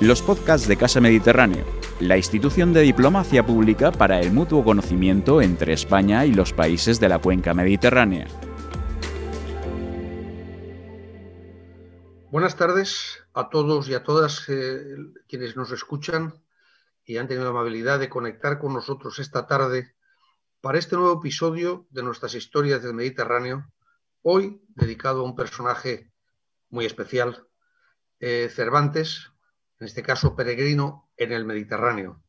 los podcasts de Casa Mediterráneo, la institución de diplomacia pública para el mutuo conocimiento entre España y los países de la cuenca mediterránea. Buenas tardes a todos y a todas eh, quienes nos escuchan y han tenido la amabilidad de conectar con nosotros esta tarde para este nuevo episodio de nuestras historias del Mediterráneo, hoy dedicado a un personaje muy especial, eh, Cervantes, en este caso peregrino en el Mediterráneo.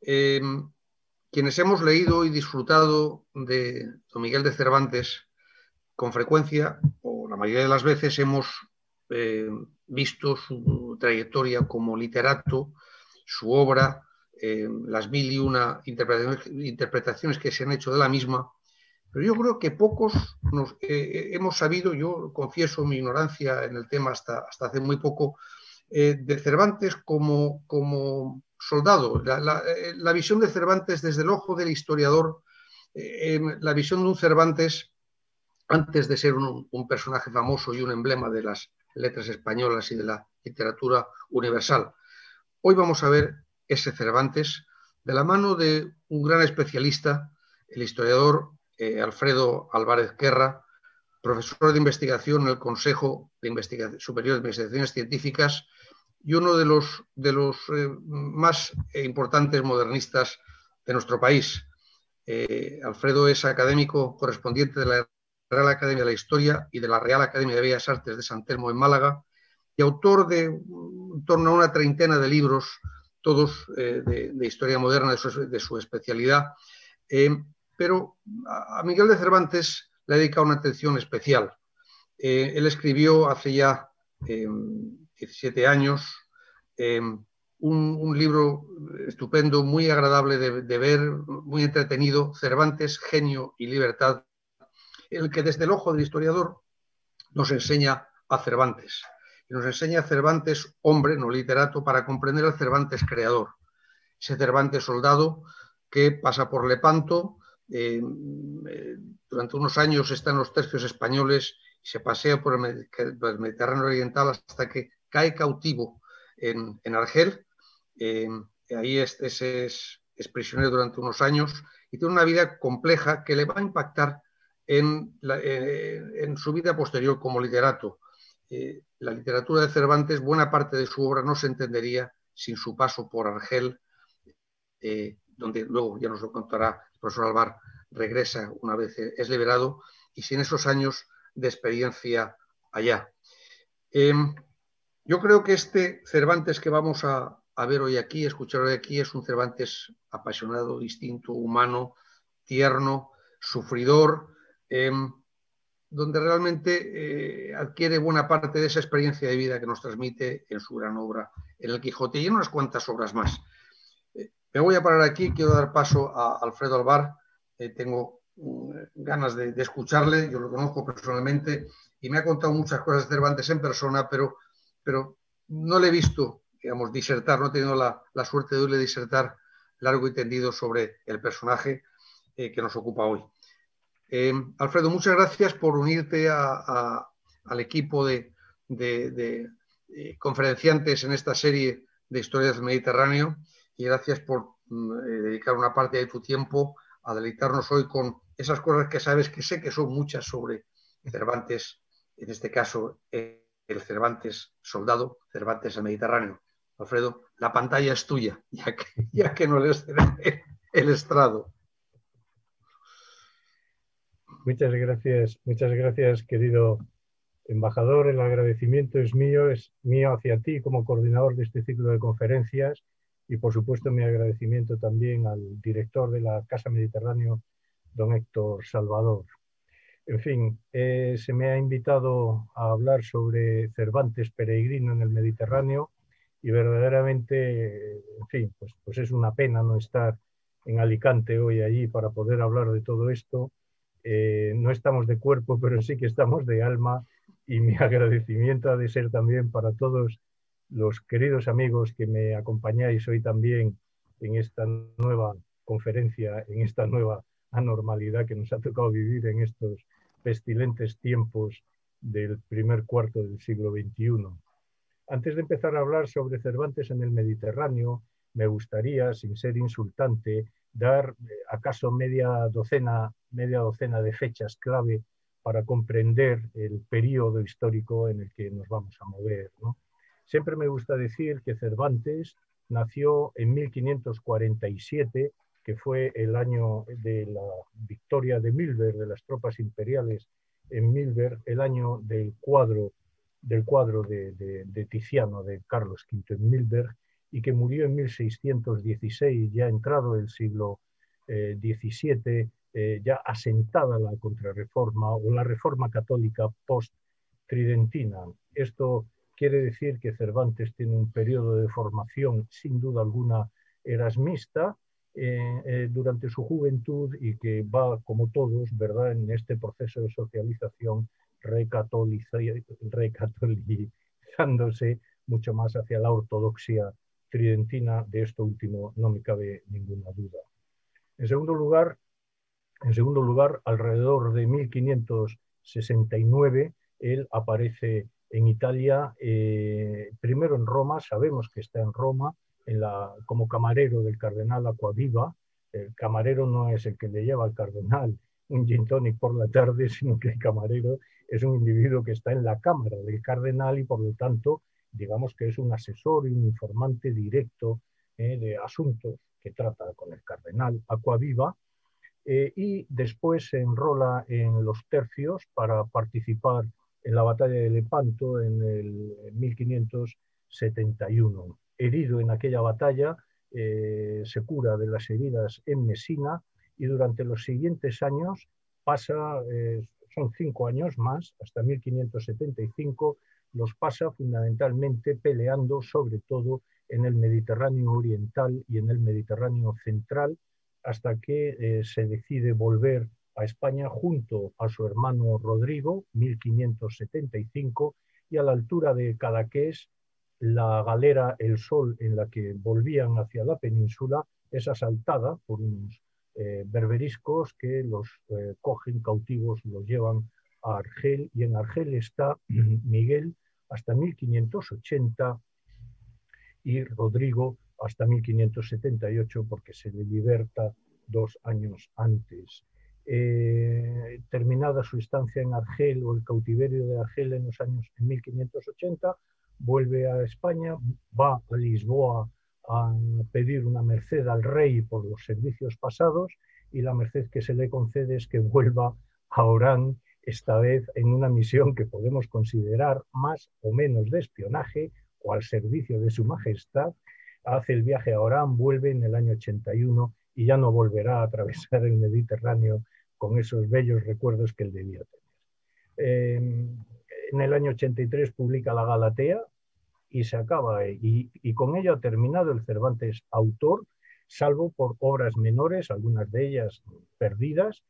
Em, quienes hemos leído y disfrutado de Don Miguel de Cervantes, con frecuencia, o la mayoría de las veces, hemos eh, visto su trayectoria como literato, su obra, em, las mil y una interpretaciones, que se han hecho de la misma, pero yo creo que pocos eh, hemos sabido, yo confieso mi ignorancia en el tema hasta hace muy poco, eh, de Cervantes como, como soldado. Eh, la, visión de Cervantes desde el ojo del historiador, eh, la visión de un Cervantes antes de ser un, personaje famoso y un emblema de las letras españolas y de la literatura universal. Hoy vamos a ver ese Cervantes de la mano de un gran especialista, el historiador Alfredo Álvarez Guerra, profesor de investigación en el Consejo de Investigación, Superior de Investigaciones Científicas y uno de los, de los eh, más importantes modernistas de nuestro país. Eh, Alfredo es académico correspondiente de la Real Academia de la Historia y de la Real Academia de Bellas Artes de San Telmo en Málaga y autor de en torno a una treintena de libros, todos eh, de, historia moderna, de su, especialidad. pero a Miguel de Cervantes le ha dedicado una atención especial. él escribió hace ya 17 años, em, un, libro estupendo, muy agradable de, ver, muy entretenido, Cervantes, Genio y Libertad, el que desde el ojo del historiador nos enseña a Cervantes. Y nos enseña a Cervantes, hombre, no literato, para comprender al Cervantes creador. Ese Cervantes soldado que pasa por Lepanto, em, eh, durante unos años está en los tercios españoles y se pasea por el Mediterráneo Oriental hasta que cae cautivo en, Argel. Eh, ahí es, es, prisionero durante unos años y tiene una vida compleja que le va a impactar en, eh, su vida posterior como literato. Eh, la literatura de Cervantes, buena parte de su obra no se entendería sin su paso por Argel, donde luego ya nos lo contará el profesor Alvar, regresa una vez es liberado, y sin esos años de experiencia allá. Yo creo que este Cervantes que vamos a, ver hoy aquí, escuchar hoy aquí, es un Cervantes apasionado, distinto, humano, tierno, sufridor, em, donde realmente eh, adquiere buena parte de esa experiencia de vida que nos transmite en su gran obra, en el Quijote y en unas cuantas obras más. Eh, me voy a parar aquí, quiero dar paso a Alfredo Alvar, eh, tengo mm, ganas de, de, escucharle, yo lo conozco personalmente y me ha contado muchas cosas de Cervantes en persona, pero pero no le he visto, digamos, disertar, no he tenido la, suerte de oírle disertar largo y tendido sobre el personaje eh, que nos ocupa hoy. Eh, Alfredo, muchas gracias por unirte al equipo de, eh, conferenciantes en esta serie de historias del Mediterráneo y gracias por mm, dedicar una parte de tu tiempo a deleitarnos hoy con esas cosas que sabes que sé que son muchas sobre Cervantes, en este caso el Cervantes soldado, Cervantes el Mediterráneo. Alfredo, la pantalla es tuya, ya que, ya que no le el estrado. Muchas gracias, muchas gracias, querido embajador. El agradecimiento es mío, es mío hacia ti como coordinador de este ciclo de conferencias y, por supuesto, mi agradecimiento también al director de la Casa Mediterráneo, don Héctor Salvador. En fin, eh, se me ha invitado a hablar sobre Cervantes peregrino en el Mediterráneo y verdaderamente, en fin, pues, pues es una pena no estar en Alicante hoy allí para poder hablar de todo esto. Eh, no estamos de cuerpo, pero sí que estamos de alma y mi agradecimiento ha de ser también para todos los queridos amigos que me acompañáis hoy también en esta nueva conferencia, en esta nueva anormalidad que nos ha tocado vivir en estos pestilentes tiempos del primer cuarto del siglo XXI. Antes de empezar a hablar sobre Cervantes en el Mediterráneo, me gustaría, sin ser insultante, dar eh, acaso media docena, media docena de fechas clave para comprender el periodo histórico en el que nos vamos a mover. Siempre me gusta decir que Cervantes nació en 1547, que fue el año de la victoria de Milberg, de las tropas imperiales en Milberg, el año del cuadro, del cuadro de, Tiziano, de Carlos V en Milberg, y que murió en 1616, ya entrado el siglo XVII, eh, eh, ya asentada la contrarreforma o la reforma católica post-tridentina. Esto quiere decir que Cervantes tiene un periodo de formación sin duda alguna erasmista eh, durante su juventud y que va, como todos, ¿verdad?, en este proceso de socialización recatolizándose mucho más hacia la ortodoxia tridentina. De esto último no me cabe ninguna duda. En segundo lugar, en segundo lugar, alrededor de 1569, él aparece en Italia, eh, primero en Roma, sabemos que está en Roma, en la, como camarero del cardenal Aquaviva. El camarero no es el que le lleva al cardenal un gin tonic por la tarde, sino que el camarero es un individuo que está en la cámara del cardenal y por lo tanto, digamos que es un asesor y un informante directo eh, de asuntos que trata con el cardenal Aquaviva eh, y después se enrola en los tercios para participar en la batalla de Lepanto en el 1571. Herido en aquella batalla, eh, se cura de las heridas en Mesina y durante los siguientes años pasa, eh, son cinco años más, hasta 1575, los pasa fundamentalmente peleando sobre todo en el Mediterráneo oriental y en el Mediterráneo central, hasta que eh, se decide volver a España junto a su hermano Rodrigo, 1575, y a la altura de Cadaqués, la galera El Sol en la que volvían hacia la península es asaltada por unos eh, berberiscos que los eh, cogen cautivos, los llevan a Argel, y en Argel está Miguel hasta 1580 y Rodrigo hasta 1578 porque se le liberta dos años antes. Eh, terminada su estancia en Argel o el cautiverio de Argel en los años 1580, vuelve a España, va a Lisboa a pedir una merced al rey por los servicios pasados y la merced que se le concede es que vuelva a Orán, esta vez en una misión que podemos considerar más o menos de espionaje o al servicio de su majestad, hace el viaje a Orán, vuelve en el año 81 y ya no volverá a atravesar el Mediterráneo con esos bellos recuerdos que él debía tener. Em, en el año 83 publica La Galatea y se acaba, y, y con ella ha terminado el Cervantes autor, salvo por obras menores, algunas de ellas perdidas,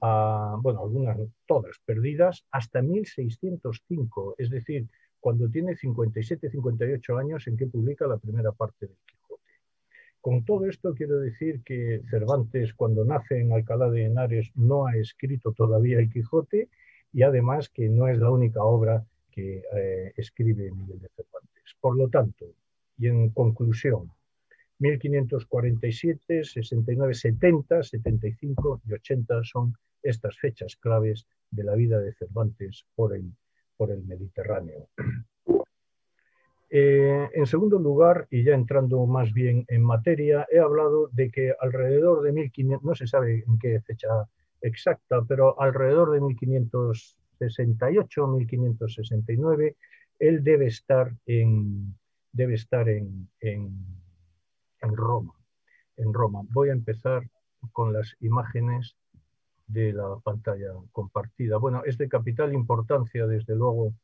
bueno, algunas, todas perdidas, hasta 1605, es decir, cuando tiene 57, 58 años en que publica la primera parte del Quijote. Con todo esto quiero decir que Cervantes cuando nace en Alcalá de Henares no ha escrito todavía el Quijote y además que no es la única obra que eh, escribe Miguel de Cervantes. Por lo tanto, y en conclusión, 1547, 69, 70, 75 y 80 son estas fechas claves de la vida de Cervantes por el por el Mediterráneo. Eh, en segundo lugar, y ya entrando más bien en materia, he hablado de que alrededor de 1500, no se sabe en qué fecha exacta, pero alrededor de 1568, 1569, él debe estar en, debe estar en, en, Roma. En Roma. Voy a empezar con las imágenes de la pantalla compartida. Bueno, es de capital importancia, desde luego,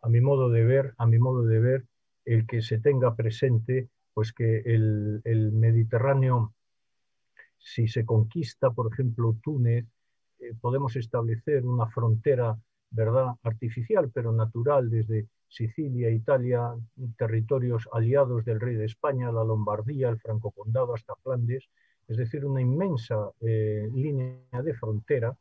a mi modo de ver, a mi modo de ver, el que se tenga presente, pues que el, el Mediterráneo, si se conquista, por ejemplo, Túnez, eh, podemos establecer una frontera, ¿verdad?, artificial, pero natural, desde Sicilia, Italia, territorios aliados del rey de España, la Lombardía, el Franco Condado, hasta Flandes, es decir, una inmensa eh, línea de frontera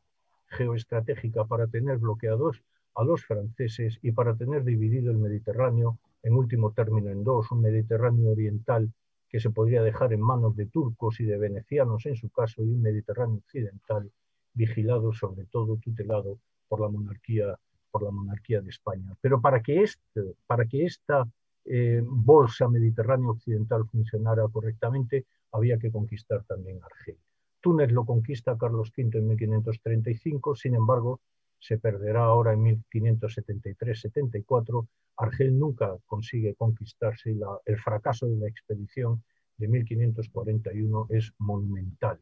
geoestratégica para tener bloqueados a los franceses y para tener dividido el Mediterráneo en último término en dos, un Mediterráneo oriental que se podría dejar en manos de turcos y de venecianos en su caso, y un Mediterráneo occidental vigilado, sobre todo tutelado por la monarquía, por la monarquía de España. Pero para que, este, para que esta eh, bolsa mediterránea occidental funcionara correctamente, había que conquistar también Argel. Túnez lo conquista Carlos V en 1535, sin embargo, se perderá ahora en 1573-74. Argel nunca consigue conquistarse y el fracaso de la expedición de 1541 es monumental.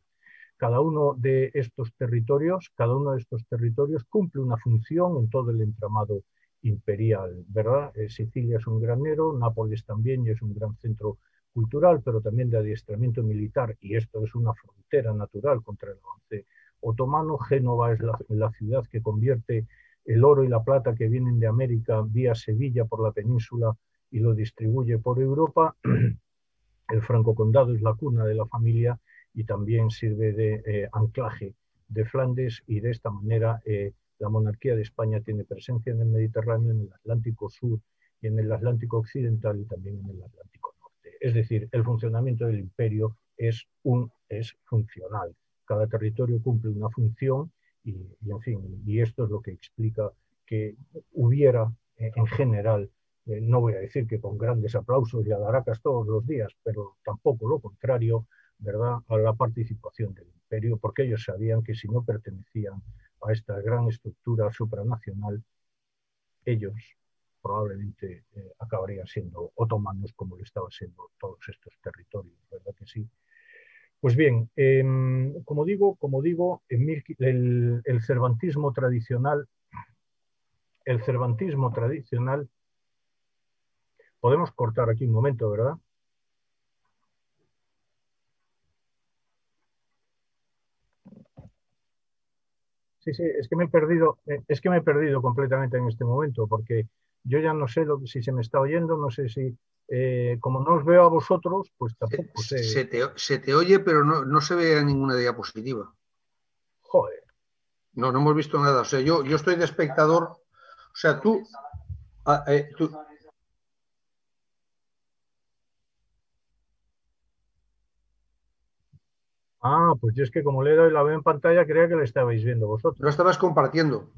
Cada uno de estos territorios, cada uno de estos territorios cumple una función en todo el entramado imperial, ¿verdad? Eh, Sicilia es un granero, Nápoles también y es un gran centro cultural, pero también de adiestramiento militar, y esto es una frontera natural contra el avance otomano. Génova es la, ciudad que convierte el oro y la plata que vienen de América vía Sevilla por la península y lo distribuye por Europa. El Franco Condado es la cuna de la familia y también sirve de eh, anclaje de Flandes y de esta manera eh, la monarquía de España tiene presencia en el Mediterráneo, en el Atlántico Sur y en el Atlántico Occidental y también en el Atlántico Norte. Es decir, el funcionamiento del imperio es, un, es funcional cada territorio cumple una función y, en fin, y esto es lo que explica que hubiera eh, en general, eh, no voy a decir que con grandes aplausos y adaracas todos los días, pero tampoco lo contrario, ¿verdad?, a la participación del imperio, porque ellos sabían que si no pertenecían a esta gran estructura supranacional, ellos probablemente eh, acabarían siendo otomanos como lo estaban siendo todos estos territorios, ¿verdad que sí? Pues bien, em, como digo, como digo el, el, cervantismo tradicional, el cervantismo tradicional, podemos cortar aquí un momento, ¿verdad? Sí, sí, es que me he perdido, eh, es que me he perdido completamente en este momento, porque yo ya no sé lo, si se me está oyendo, no sé si eh, como no os veo a vosotros, pues tampoco sé. Se te, oye, pero no, se ve ninguna diapositiva. Joder. No, no hemos visto nada. O sea, yo, yo estoy de espectador. O sea, tú, ah, eh, Ah, pues yo es que como le doy la veo en pantalla, creía que la estabais viendo vosotros. Lo estabas compartiendo.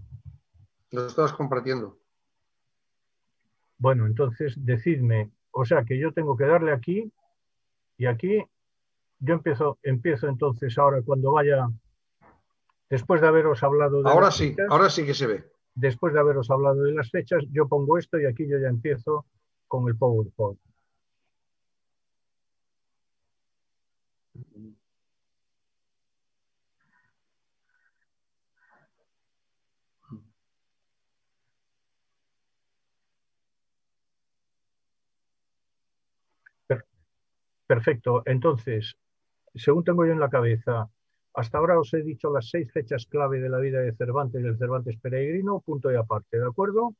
Lo estabas compartiendo. Bueno, entonces decidme o sea que yo tengo que darle aquí y aquí yo empiezo, empiezo entonces ahora cuando vaya, después de haberos hablado de... Ahora sí, ahora sí que se ve. Después de haberos hablado de las fechas, yo pongo esto y aquí yo ya empiezo con el PowerPoint. Perfecto. Entonces, según tengo yo en la cabeza, hasta ahora os he dicho las seis fechas clave de la vida de Cervantes y del Cervantes peregrino, punto y aparte, ¿de acuerdo?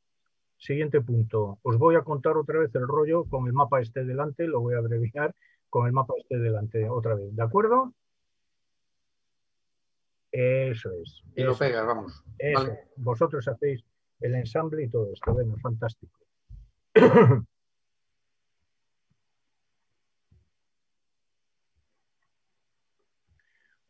Siguiente punto. Os voy a contar otra vez el rollo con el mapa este delante, lo voy a abreviar con el mapa este delante otra vez, ¿de acuerdo? Eso es. Y lo pegas, vamos. Vosotros hacéis el ensamble y todo esto, bueno, fantástico.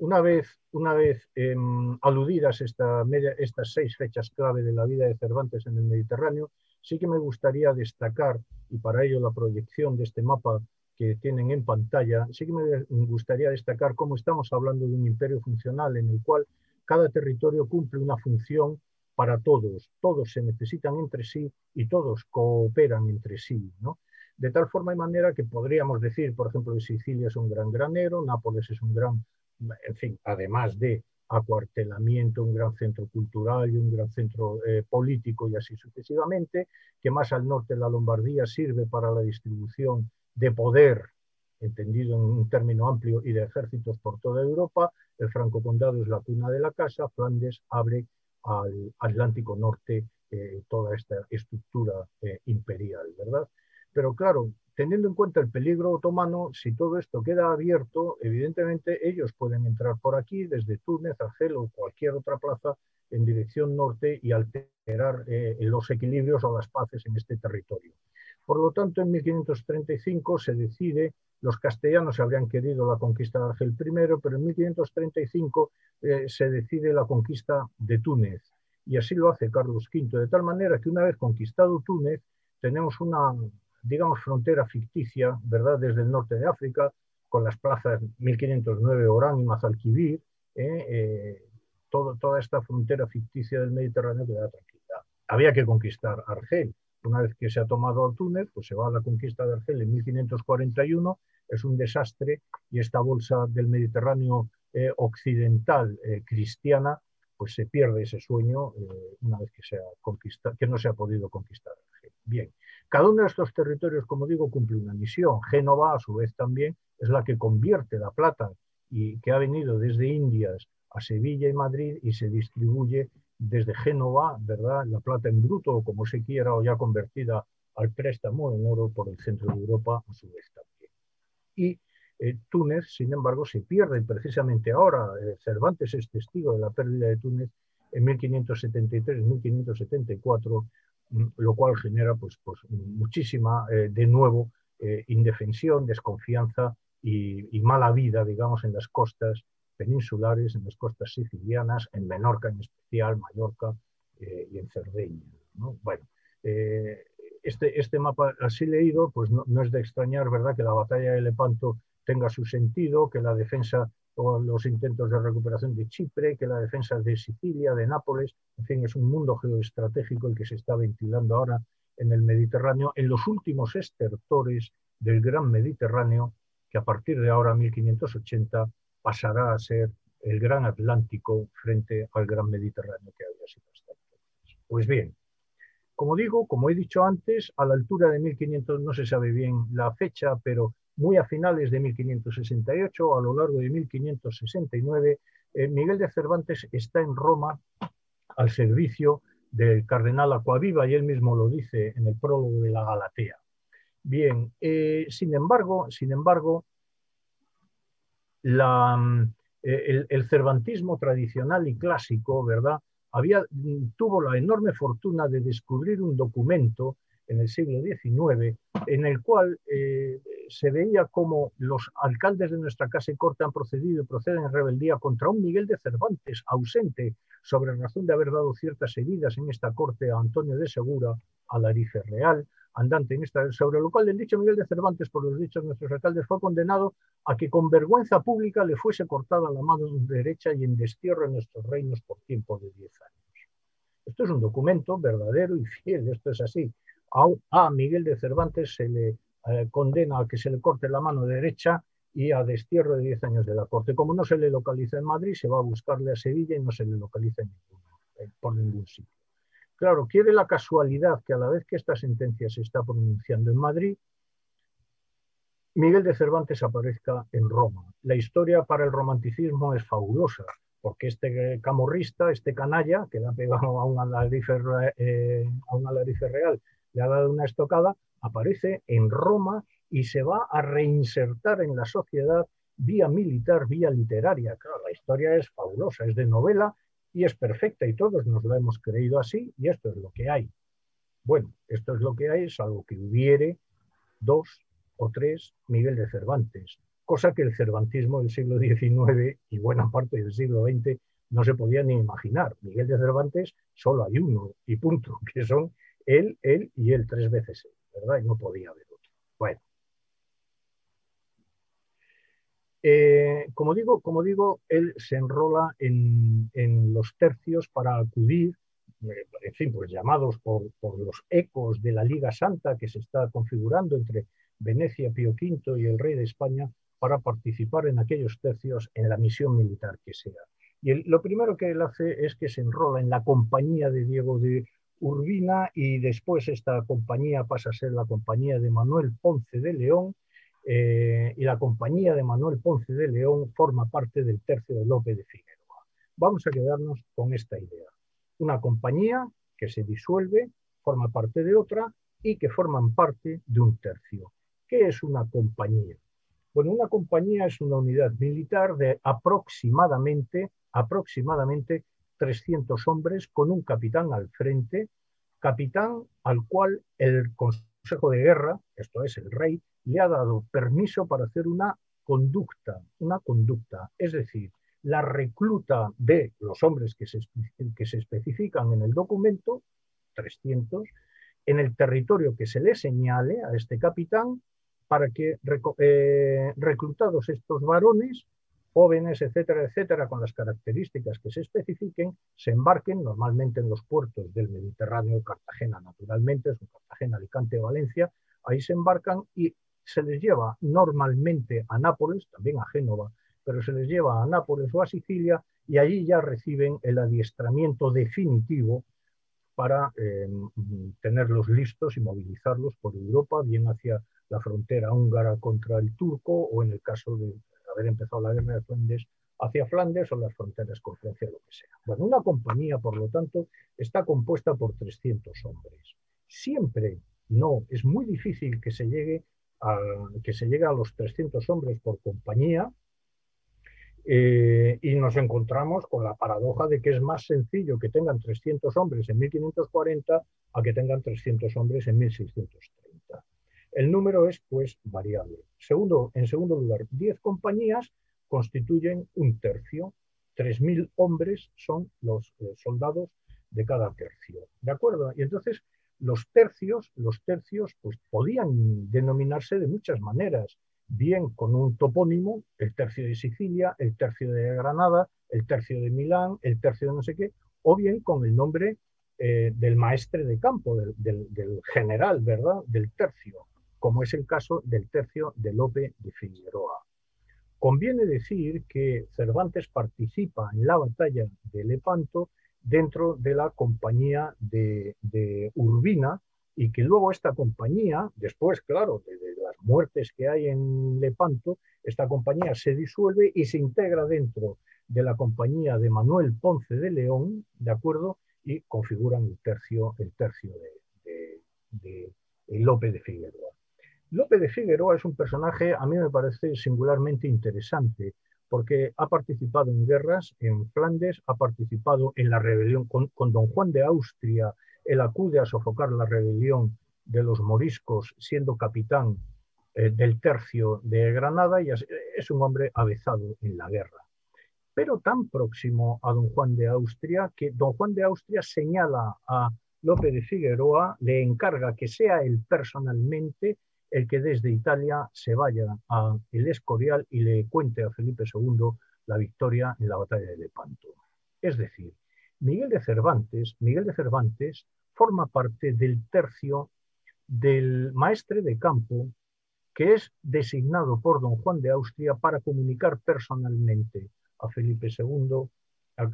Una vez, una vez em, aludidas estas seis fechas clave de la vida de Cervantes en el Mediterráneo, sí que me gustaría destacar, y para ello la proyección de este mapa que tienen en pantalla, sí que me gustaría destacar cómo estamos hablando de un imperio funcional en el cual cada territorio cumple una función para todos, todos se necesitan entre sí y todos cooperan entre sí. De tal forma y manera que podríamos decir, por ejemplo, que Sicilia es un gran granero, Nápoles es un gran en fin, además de acuartelamiento, un gran centro cultural y un gran centro eh, político y así sucesivamente, que más al norte la Lombardía sirve para la distribución de poder, entendido en un término amplio, y de ejércitos por toda Europa. El Franco Condado es la cuna de la casa, Flandes abre al Atlántico Norte eh, toda esta estructura eh, imperial, ¿verdad? Pero claro, teniendo en cuenta el peligro otomano, si todo esto queda abierto, evidentemente ellos pueden entrar por aquí desde Túnez, Argel o cualquier otra plaza en dirección norte y alterar eh, los equilibrios o las paces en este territorio. Por lo tanto, en 1535 se decide, los castellanos habrían querido la conquista de Argel primero, pero en 1535 eh, se decide la conquista de Túnez. Y así lo hace Carlos V, de tal manera que una vez conquistado Túnez, tenemos una, digamos, frontera ficticia, ¿verdad?, desde el norte de África, con las plazas 1509 Orán y Mazalquivir, ¿eh? Eh, toda esta frontera ficticia del Mediterráneo queda tranquila. Había que conquistar Argel. Una vez que se ha tomado Túnez, pues se va a la conquista de Argel en 1541, es un desastre y esta bolsa del Mediterráneo eh, occidental cristiana, pues se pierde ese sueño una vez que, se ha que no se ha podido conquistar Argel. Bien, cada uno de estos territorios, como digo, cumple una misión. Génova, a su vez, también es la que convierte la plata y que ha venido desde Indias a Sevilla y Madrid y se distribuye desde Génova, ¿verdad? La plata en bruto, o como se quiera, o ya convertida al préstamo en oro por el centro de Europa, a su vez también. Y eh, Túnez, sin embargo, se pierde precisamente ahora. Eh, Cervantes es testigo de la pérdida de Túnez en 1573-1574 lo cual genera pues, pues muchísima, eh, de nuevo, eh, indefensión, desconfianza y, mala vida, digamos, en las costas peninsulares, en las costas sicilianas, en Menorca en especial, Mallorca eh, y en Cerdeña. Bueno, este, este mapa así leído, pues no, no, es de extrañar, ¿verdad?, que la batalla de Lepanto tenga su sentido, que la defensa los intentos de recuperación de Chipre, que la defensa de Sicilia, de Nápoles, en fin, es un mundo geoestratégico el que se está ventilando ahora en el Mediterráneo, en los últimos estertores del Gran Mediterráneo, que a partir de ahora, 1580, pasará a ser el Gran Atlántico frente al Gran Mediterráneo que había sido hasta entonces. Pues bien, como digo, como he dicho antes, a la altura de 1500 no se sabe bien la fecha, pero muy a finales de 1568, a lo largo de 1569, eh, Miguel de Cervantes está en Roma al servicio del cardenal Acuaviva y él mismo lo dice en el prólogo de la Galatea. Bien, eh, sin embargo, sin embargo, eh, el, el, cervantismo tradicional y clásico, ¿verdad? Había, tuvo la enorme fortuna de descubrir un documento en el siglo XIX en el cual se veía como los alcaldes de nuestra casa y corte han procedido y proceden en rebeldía contra un Miguel de Cervantes ausente sobre razón de haber dado ciertas heridas en esta corte a Antonio de Segura, a Larife Real, andante en esta, sobre lo cual el dicho Miguel de Cervantes, por los dichos de nuestros alcaldes, fue condenado a que con vergüenza pública le fuese cortada la mano derecha y en destierro en nuestros reinos por tiempo de diez años. Esto es un documento verdadero y fiel, esto es así. A, a Miguel de Cervantes se le eh, condena a que se le corte la mano derecha y a destierro de 10 años de la corte. Como no se le localiza en Madrid, se va a buscarle a Sevilla y no se le localiza eh, por ningún sitio. Claro, quiere la casualidad que a la vez que esta sentencia se está pronunciando en Madrid, Miguel de Cervantes aparezca en Roma. La historia para el romanticismo es fabulosa, porque este camorrista, este canalla, que le ha pegado a eh, a un alarife real, le ha dado una estocada, aparece en Roma y se va a reinsertar en la sociedad vía militar, vía literaria. Claro, la historia es fabulosa, es de novela y es perfecta y todos nos lo hemos creído así y esto es lo que hay. Bueno, esto es lo que hay, salvo que hubiere dos o tres Miguel de Cervantes, cosa que el cervantismo del siglo XIX y buena parte del siglo XX no se podía ni imaginar. Miguel de Cervantes solo hay uno y punto, que son él, él y él tres veces él. ¿verdad? Y no podía haber otro. Bueno. Eh, como, digo, como digo, él se enrola en, los tercios para acudir, en fin, pues llamados por, los ecos de la Liga Santa que se está configurando entre Venecia, Pío V y el rey de España para participar en aquellos tercios en la misión militar que sea. Y lo primero que él hace es que se enrola en la compañía de Diego de Urbina y después esta compañía pasa a ser la compañía de Manuel Ponce de León eh, y la compañía de Manuel Ponce de León forma parte del tercio de López de Figueroa. Vamos a quedarnos con esta idea. Una compañía que se disuelve, forma parte de otra y que forman parte de un tercio. ¿Qué es una compañía? Bueno, una compañía es una unidad militar de aproximadamente, aproximadamente 300 hombres con un capitán al frente, capitán al cual el Consejo de Guerra, esto es el rey, le ha dado permiso para hacer una conducta, una conducta, es decir, la recluta de los hombres que se, que se especifican en el documento, 300, en el territorio que se le señale a este capitán para que eh, reclutados estos varones, jóvenes, etcétera, etcétera, con las características que se especifiquen, se embarquen normalmente en los puertos del Mediterráneo, Cartagena naturalmente, es Cartagena, Alicante, Valencia, ahí se embarcan y se les lleva normalmente a Nápoles, también a Génova, pero se les lleva a Nápoles o a Sicilia y allí ya reciben el adiestramiento definitivo para em, tenerlos listos y movilizarlos por Europa, bien hacia la frontera húngara contra el turco o en el caso de haber empezado la guerra de Flandes hacia Flandes o las fronteras con Francia, lo que sea. Bueno, una compañía, por lo tanto, está compuesta por 300 hombres. Siempre no, es muy difícil que se llegue a, que se llegue a los 300 hombres por compañía, eh, y nos encontramos con la paradoja de que es más sencillo que tengan 300 hombres en 1540 a que tengan 300 hombres en 1630. El número es pues variable. Segundo, en segundo lugar, 10 compañías constituyen un tercio. 3.000 hombres son los soldados de cada tercio. ¿De acuerdo? Y entonces los tercios, los tercios pues podían denominarse de muchas maneras bien con un topónimo, el tercio de Sicilia, el tercio de Granada, el tercio de Milán, el tercio de no sé qué, o bien con el nombre eh, del maestre de campo, del, general, ¿verdad? Del tercio, como es el caso del tercio de Lope de Figueroa. Conviene decir que Cervantes participa en la batalla de Lepanto dentro de la compañía de, Urbina, y que luego esta compañía, después, claro, de, las muertes que hay en Lepanto, esta compañía se disuelve y se integra dentro de la compañía de Manuel Ponce de León, ¿de acuerdo? Y configuran el tercio, el tercio de, de Lope de Figueroa. Lope de Figueroa es un personaje, a mí me parece singularmente interesante, porque ha participado en guerras en Flandes, ha participado en la rebelión con, don Juan de Austria él acude a sofocar la rebelión de los moriscos siendo capitán eh, del tercio de Granada y es un hombre avezado en la guerra. Pero tan próximo a don Juan de Austria que don Juan de Austria señala a Lope de Figueroa, le encarga que sea él personalmente el que desde Italia se vaya a el Escorial y le cuente a Felipe II la victoria en la batalla de Lepanto. Es decir, Miguel de Cervantes, Miguel de Cervantes forma parte del tercio del maestre de campo que es designado por don Juan de Austria para comunicar personalmente a Felipe II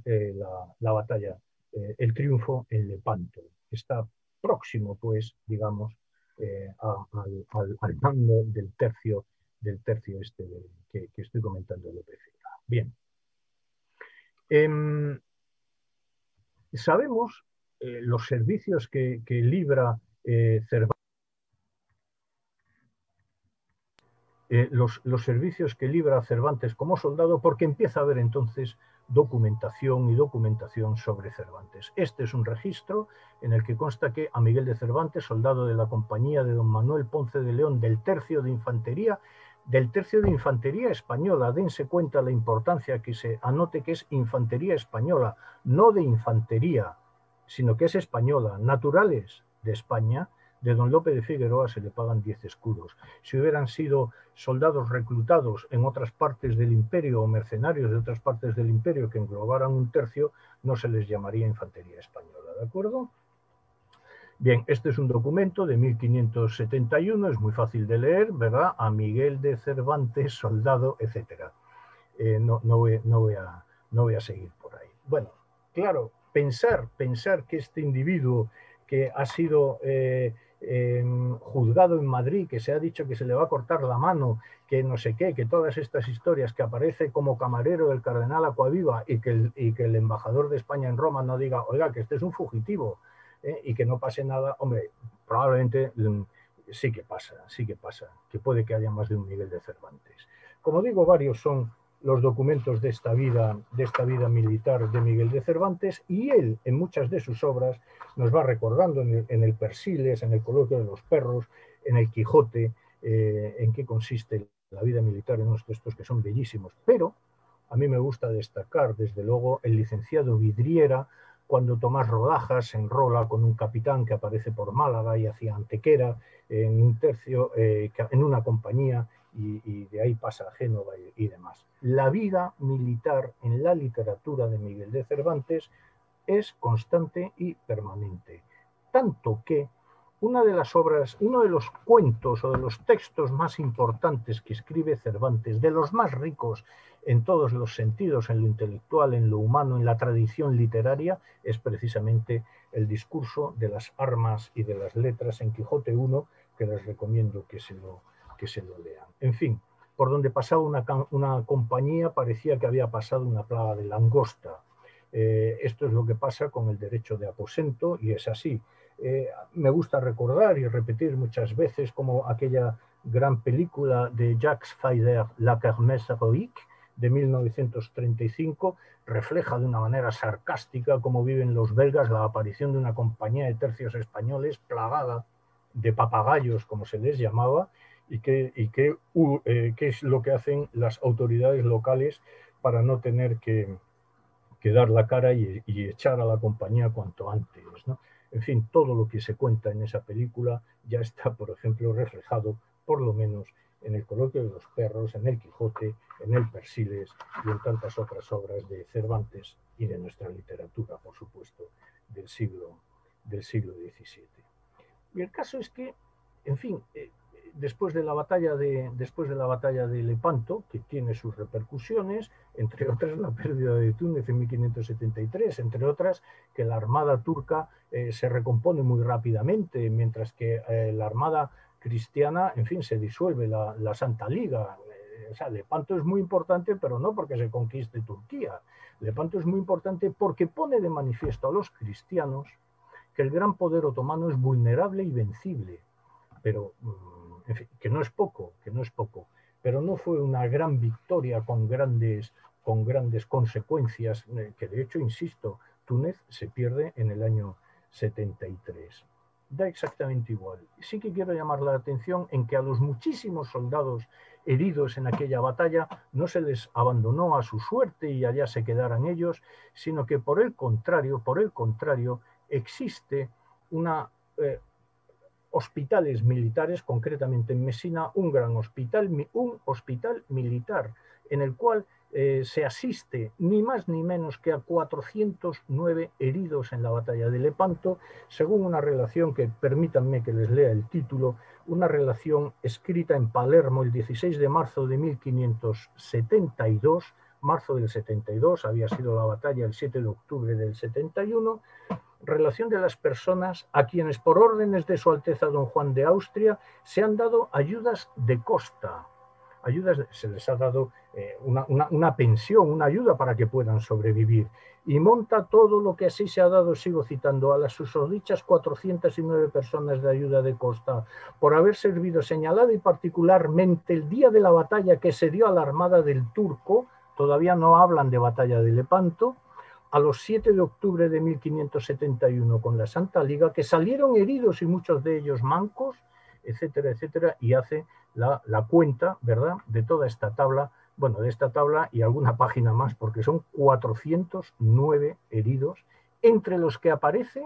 eh, la, batalla, eh, el triunfo en Lepanto. Está próximo, pues, digamos, eh, al, mando del tercio, del tercio este que, estoy comentando de Bien. Em, Sabemos eh, los servicios que, libra eh, Cervantes, eh, los, servicios que libra Cervantes como soldado, porque empieza a haber entonces documentación y documentación sobre Cervantes. Este es un registro en el que consta que a Miguel de Cervantes, soldado de la compañía de don Manuel Ponce de León del Tercio de Infantería, del tercio de infantería española. Dense cuenta la importancia que se anote que es infantería española, no de infantería, sino que es española, naturales de España. De don Lope de Figueroa se le pagan 10 escudos. Si hubieran sido soldados reclutados en otras partes del imperio o mercenarios de otras partes del imperio que englobaran un tercio, no se les llamaría infantería española, ¿de acuerdo? Bien, este es un documento de 1571, es muy fácil de leer, ¿verdad? A Miguel de Cervantes, soldado, etc. Eh, no, no, voy, no, voy a, no voy a seguir por ahí. Bueno, claro, pensar, pensar que este individuo que ha sido eh, juzgado en Madrid, que se ha dicho que se le va a cortar la mano, que no sé qué, que todas estas historias, que aparece como camarero del cardenal Acuaviva y que y que el embajador de España en Roma no diga, oiga, que este es un fugitivo, ¿eh? y que no pase nada, hombre, probablemente mm, sí que pasa, sí que pasa, que puede que haya más de un nivel de Cervantes. Como digo, varios son los documentos de esta vida, de esta vida militar de Miguel de Cervantes y él en muchas de sus obras nos va recordando en el, Persiles, en el Coloquio de los Perros, en el Quijote, eh, en qué consiste la vida militar en unos textos que son bellísimos. Pero a mí me gusta destacar, desde luego, el licenciado Vidriera, cuando Tomás Rodajas se enrola con un capitán que aparece por Málaga y hacia Antequera en un tercio, eh, en una compañía y, de ahí pasa a Génova y, demás. La vida militar en la literatura de Miguel de Cervantes es constante y permanente, tanto que una de las obras, uno de los cuentos o de los textos más importantes que escribe Cervantes, de los más ricos en todos los sentidos, en lo intelectual, en lo humano, en la tradición literaria, es precisamente el discurso de las armas y de las letras en Quijote I, que les recomiendo que se lo, que se lo lean. En fin, por donde pasaba una, compañía parecía que había pasado una plaga de langosta. Eh, esto es lo que pasa con el derecho de aposento y es así. Eh, me gusta recordar y repetir muchas veces como aquella gran película de Jacques Feider, La Kermesse Héroïque, de 1935, refleja de una manera sarcástica cómo viven los belgas la aparición de una compañía de tercios españoles plagada de papagayos, como se les llamaba, y qué y eh, es lo que hacen las autoridades locales para no tener que, dar la cara y, echar a la compañía cuanto antes. En fin, todo lo que se cuenta en esa película ya está, por ejemplo, reflejado, por lo menos, en el coloquio de los perros, en el Quijote, en el Persiles y en tantas otras obras de Cervantes y de nuestra literatura, por supuesto, del siglo, del siglo XVII. Y el caso es que, en fin, eh, después de la batalla de, después de la batalla de Lepanto, que tiene sus repercusiones, entre otras la pérdida de Túnez en 1573, entre otras que la armada turca eh, se recompone muy rápidamente, mientras que eh, la armada cristiana, en fin, se disuelve la, la Santa Liga. Eh, o sea, Lepanto es muy importante, pero no porque se conquiste Turquía. Lepanto es muy importante porque pone de manifiesto a los cristianos que el gran poder otomano es vulnerable y vencible. Pero mm, que no es poco, que no es poco, pero no fue una gran victoria con grandes, con grandes consecuencias, eh, que de hecho, insisto, Túnez se pierde en el año 73. Da exactamente igual. Sí que quiero llamar la atención en que a los muchísimos soldados heridos en aquella batalla no se les abandonó a su suerte y allá se quedaran ellos, sino que por el contrario, por el contrario, existe una, eh, hospitales militares, concretamente en Mesina, un gran hospital, un hospital militar, en el cual eh, se asiste ni más ni menos que a 409 heridos en la batalla de Lepanto, según una relación que, permítanme que les lea el título, una relación escrita en Palermo el 16 de marzo de 1572, marzo del 72, había sido la batalla el 7 de octubre del 71, relación de las personas a quienes por órdenes de Su Alteza Don Juan de Austria se han dado ayudas de costa. Ayudas, se les ha dado eh, una, pensión, una ayuda para que puedan sobrevivir. Y monta todo lo que así se ha dado, sigo citando, a las susodichas 409 personas de ayuda de costa, por haber servido señalado y particularmente el día de la batalla que se dio a la armada del turco, todavía no hablan de batalla de Lepanto, a los 7 de octubre de 1571 con la Santa Liga, que salieron heridos y muchos de ellos mancos, etcétera, etcétera, y hace la, cuenta, ¿verdad?, de toda esta tabla, bueno, de esta tabla y alguna página más, porque son 409 heridos, entre los que aparece,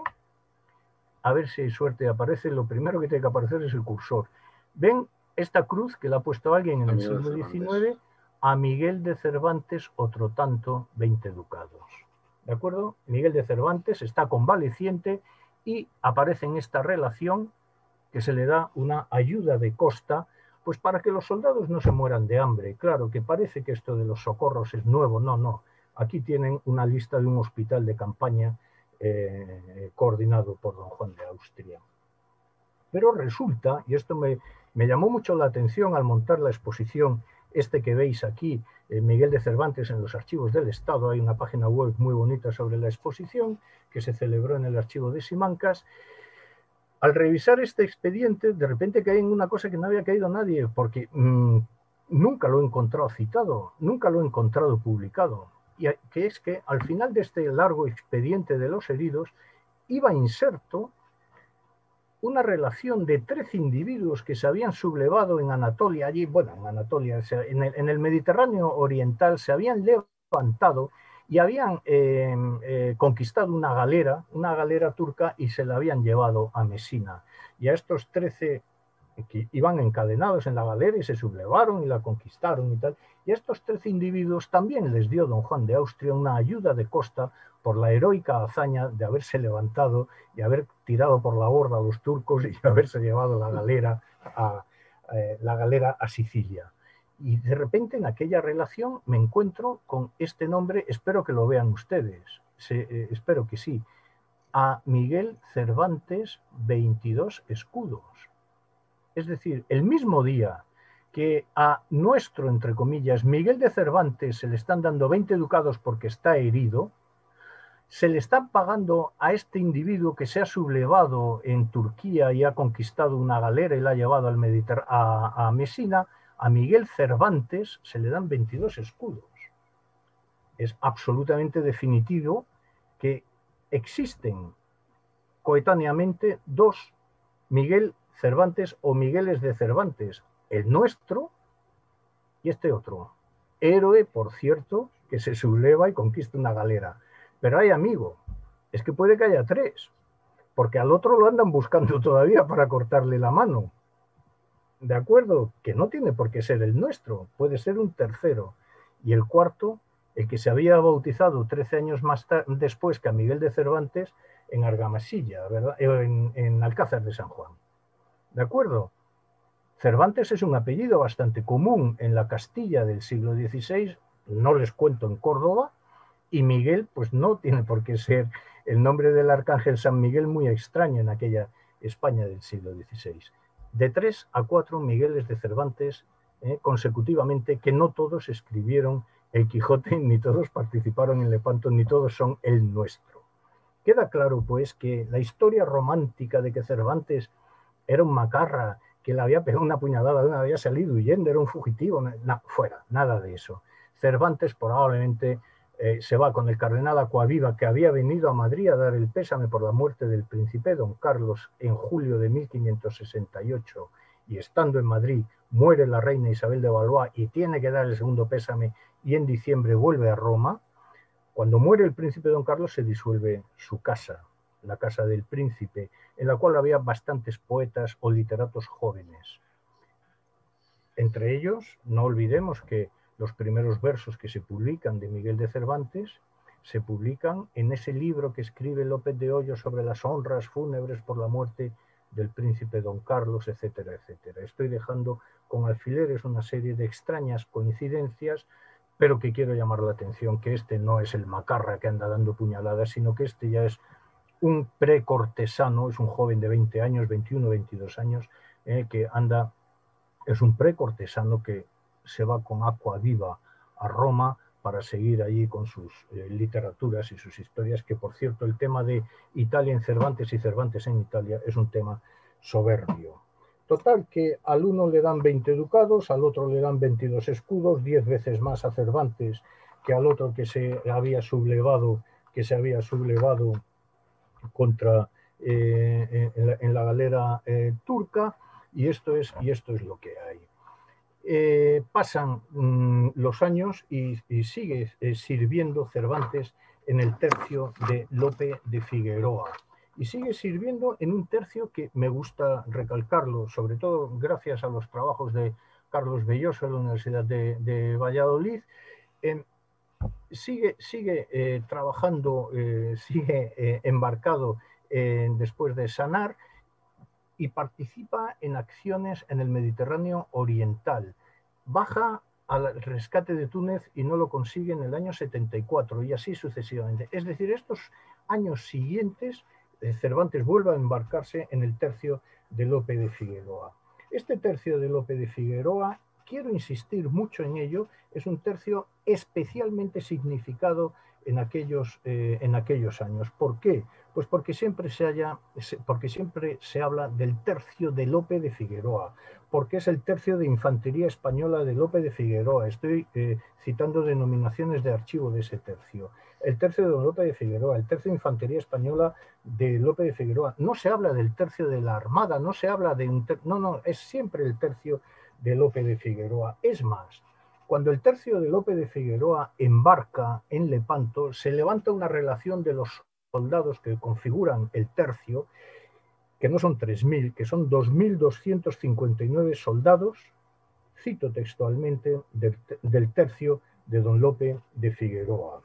a ver si hay suerte, aparece, lo primero que tiene que aparecer es el cursor. ¿Ven esta cruz que la ha puesto alguien en el siglo XIX? A Miguel de Cervantes, otro tanto, 20 ducados. ¿De acuerdo? Miguel de Cervantes está convaleciente y aparece en esta relación que se le da una ayuda de costa, pues para que los soldados no se mueran de hambre. Claro que parece que esto de los socorros es nuevo, no, no. Aquí tienen una lista de un hospital de campaña eh, coordinado por don Juan de Austria. Pero resulta, y esto me, me llamó mucho la atención al montar la exposición este que veis aquí, eh, Miguel de Cervantes en los archivos del Estado, hay una página web muy bonita sobre la exposición que se celebró en el archivo de Simancas. Al revisar este expediente, de repente caí en una cosa que no había caído nadie, porque mm, nunca lo he encontrado citado, nunca lo he encontrado publicado, y que es que al final de este largo expediente de los heridos iba inserto una relación de tres individuos que se habían sublevado en Anatolia, allí, bueno, en Anatolia, en el, en el Mediterráneo Oriental, se habían levantado y habían eh, eh, conquistado una galera, una galera turca, y se la habían llevado a Mesina. Y a estos trece que iban encadenados en la galera y se sublevaron y la conquistaron y tal. Y a estos trece individuos también les dio don Juan de Austria una ayuda de costa por la heroica hazaña de haberse levantado y haber tirado por la borda a los turcos y haberse llevado la galera a, eh, la galera a Sicilia. Y de repente en aquella relación me encuentro con este nombre, espero que lo vean ustedes, eh, espero que sí, a Miguel Cervantes 22 escudos. Es decir, el mismo día que a nuestro, entre comillas, Miguel de Cervantes se le están dando 20 ducados porque está herido, se le está pagando a este individuo que se ha sublevado en Turquía y ha conquistado una galera y la ha llevado al a, a Mesina a Miguel Cervantes se le dan 22 escudos. Es absolutamente definitivo que existen coetáneamente dos Miguel Cervantes o Migueles de Cervantes, el nuestro y este otro. Héroe, por cierto, que se subleva y conquista una galera. Pero hay amigo, es que puede que haya tres, porque al otro lo andan buscando todavía para cortarle la mano. ¿de acuerdo? Que no tiene por qué ser el nuestro, puede ser un tercero. Y el cuarto, el que se había bautizado 13 años más después que a Miguel de Cervantes en Argamasilla, ¿verdad? Eh, en, en Alcázar de San Juan. ¿De acuerdo? Cervantes es un apellido bastante común en la Castilla del siglo XVI, no les cuento en Córdoba, y Miguel, pues no tiene por qué ser el nombre del arcángel San Miguel muy extraño en aquella España del siglo XVI de tres a cuatro Migueles de Cervantes eh, consecutivamente, que no todos escribieron el Quijote, ni todos participaron en Lepanto, ni todos son el nuestro. Queda claro, pues, que la historia romántica de que Cervantes era un macarra, que le había pegado una puñalada, una había salido huyendo, era un fugitivo, fuera, nada de eso. Cervantes probablemente eh, se va con el cardenal Acuaviva, que había venido a Madrid a dar el pésame por la muerte del príncipe don Carlos en julio de 1568, y estando en Madrid muere la reina Isabel de Valois y tiene que dar el segundo pésame, y en diciembre vuelve a Roma. Cuando muere el príncipe don Carlos se disuelve su casa, la casa del príncipe, en la cual había bastantes poetas o literatos jóvenes. Entre ellos, no olvidemos que los primeros versos que se publican de Miguel de Cervantes se publican en ese libro que escribe López de Hoyo sobre las honras fúnebres por la muerte del príncipe don Carlos, etcétera, etcétera. Estoy dejando con alfileres una serie de extrañas coincidencias, pero que quiero llamar la atención que este no es el macarra que anda dando puñaladas, sino que este ya es un precortesano, es un joven de 20 años, 21, 22 años, eh, que anda, es un precortesano que se va con Aqua Viva a Roma para seguir allí con sus eh, literaturas y sus historias, que por cierto el tema de Italia en Cervantes y Cervantes en Italia es un tema soberbio. Total que al uno le dan 20 ducados, al otro le dan 22 escudos, 10 veces más a Cervantes que al otro que se había sublevado, que se había sublevado contra eh, en, la, galera eh, turca, y esto es, y esto es lo que hay. Eh, pasan mm, los años y, sigue sirviendo Cervantes en el tercio de Lope de Figueroa. Y sigue sirviendo en un tercio que me gusta recalcarlo, sobre todo gracias a los trabajos de Carlos Belloso de la Universidad de, Valladolid. Sigue sigue eh, trabajando, sigue embarcado después de sanar y participa en acciones en el Mediterráneo Oriental. Baja al rescate de Túnez y no lo consigue en el año 74 y así sucesivamente. Es decir, estos años siguientes, eh, Cervantes vuelve a embarcarse en el tercio de Lope de Figueroa. Este tercio de Lope de Figueroa, quiero insistir mucho en ello, es un tercio especialmente significado en aquellos, eh, en aquellos años. ¿Por qué? Pues porque siempre se, haya, porque siempre se habla del tercio de Lope de Figueroa, porque es el tercio de Infantería Española de Lope de Figueroa. Estoy eh, citando denominaciones de archivo de ese tercio. El tercio de Lope de Figueroa, el tercio de Infantería Española de Lope de Figueroa. No se habla del tercio de la Armada, no se habla de un... no, no, es siempre el tercio de Lope de Figueroa. Es más, cuando el tercio de Lope de Figueroa embarca en Lepanto, se levanta una relación de los soldados que configuran el tercio, que no son 3.000, que son 2.259 soldados, cito textualmente, del, tercio de don Lope de Figueroa.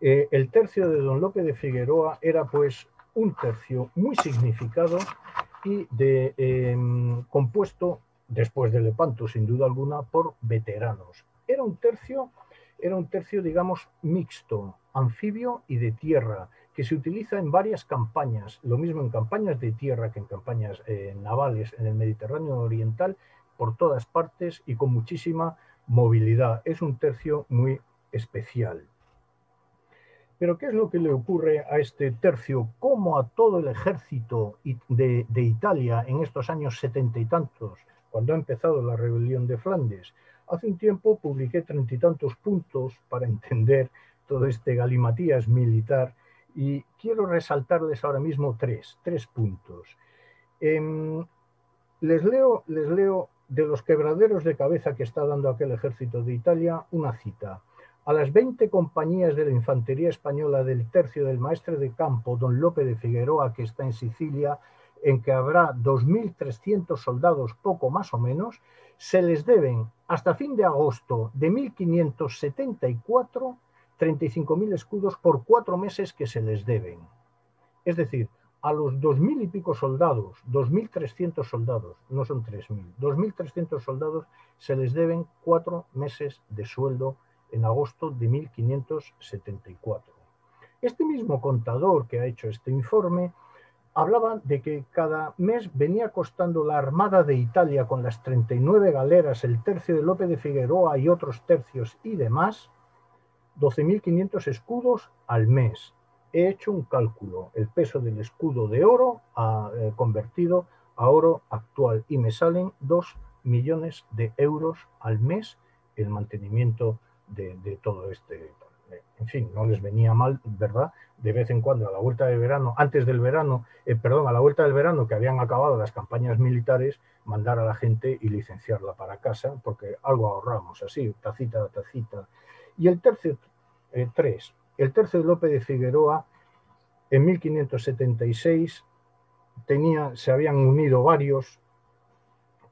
Eh, el tercio de don Lope de Figueroa era pues un tercio muy significado y de, em, compuesto después de Lepanto, sin duda alguna, por veteranos. Era un tercio, era un tercio, digamos, mixto, anfibio y de tierra, que se utiliza en varias campañas, lo mismo en campañas de tierra que en campañas eh, navales en el Mediterráneo Oriental, por todas partes y con muchísima movilidad. Es un tercio muy especial. Pero ¿qué es lo que le ocurre a este tercio, como a todo el ejército de, de Italia en estos años setenta y tantos cuando ha empezado la rebelión de Flandes. Hace un tiempo publiqué treinta y tantos puntos para entender todo este galimatías militar y quiero resaltarles ahora mismo tres, tres puntos. Em, les, leo, les leo de los quebraderos de cabeza que está dando aquel ejército de Italia una cita. A las 20 compañías de la infantería española del tercio del maestre de campo, don Lope de Figueroa, que está en Sicilia, en que habrá 2.300 soldados, poco más o menos, se les deben hasta fin de agosto de 1574 35.000 escudos por cuatro meses que se les deben. Es decir, a los 2.000 y pico soldados, 2.300 soldados, no son 3.000, 2.300 soldados se les deben cuatro meses de sueldo en agosto de 1574. Este mismo contador que ha hecho este informe hablaba de que cada mes venía costando la Armada de Italia con las 39 galeras, el tercio de Lope de Figueroa y otros tercios y demás, 12.500 escudos al mes. He hecho un cálculo, el peso del escudo de oro eh, convertido a oro actual y me salen 2 millones de euros al mes el mantenimiento de todo este en fin, no les venía mal, ¿verdad? De vez en cuando, a la vuelta de verano, antes del verano, eh, perdón, a la vuelta del verano que habían acabado las campañas militares, mandar a la gente y licenciarla para casa, porque algo ahorramos, así, tacita a tacita. Y el tercio, eh, tres, el tercio de Lope de Figueroa, en 1576, tenía, se habían unido varios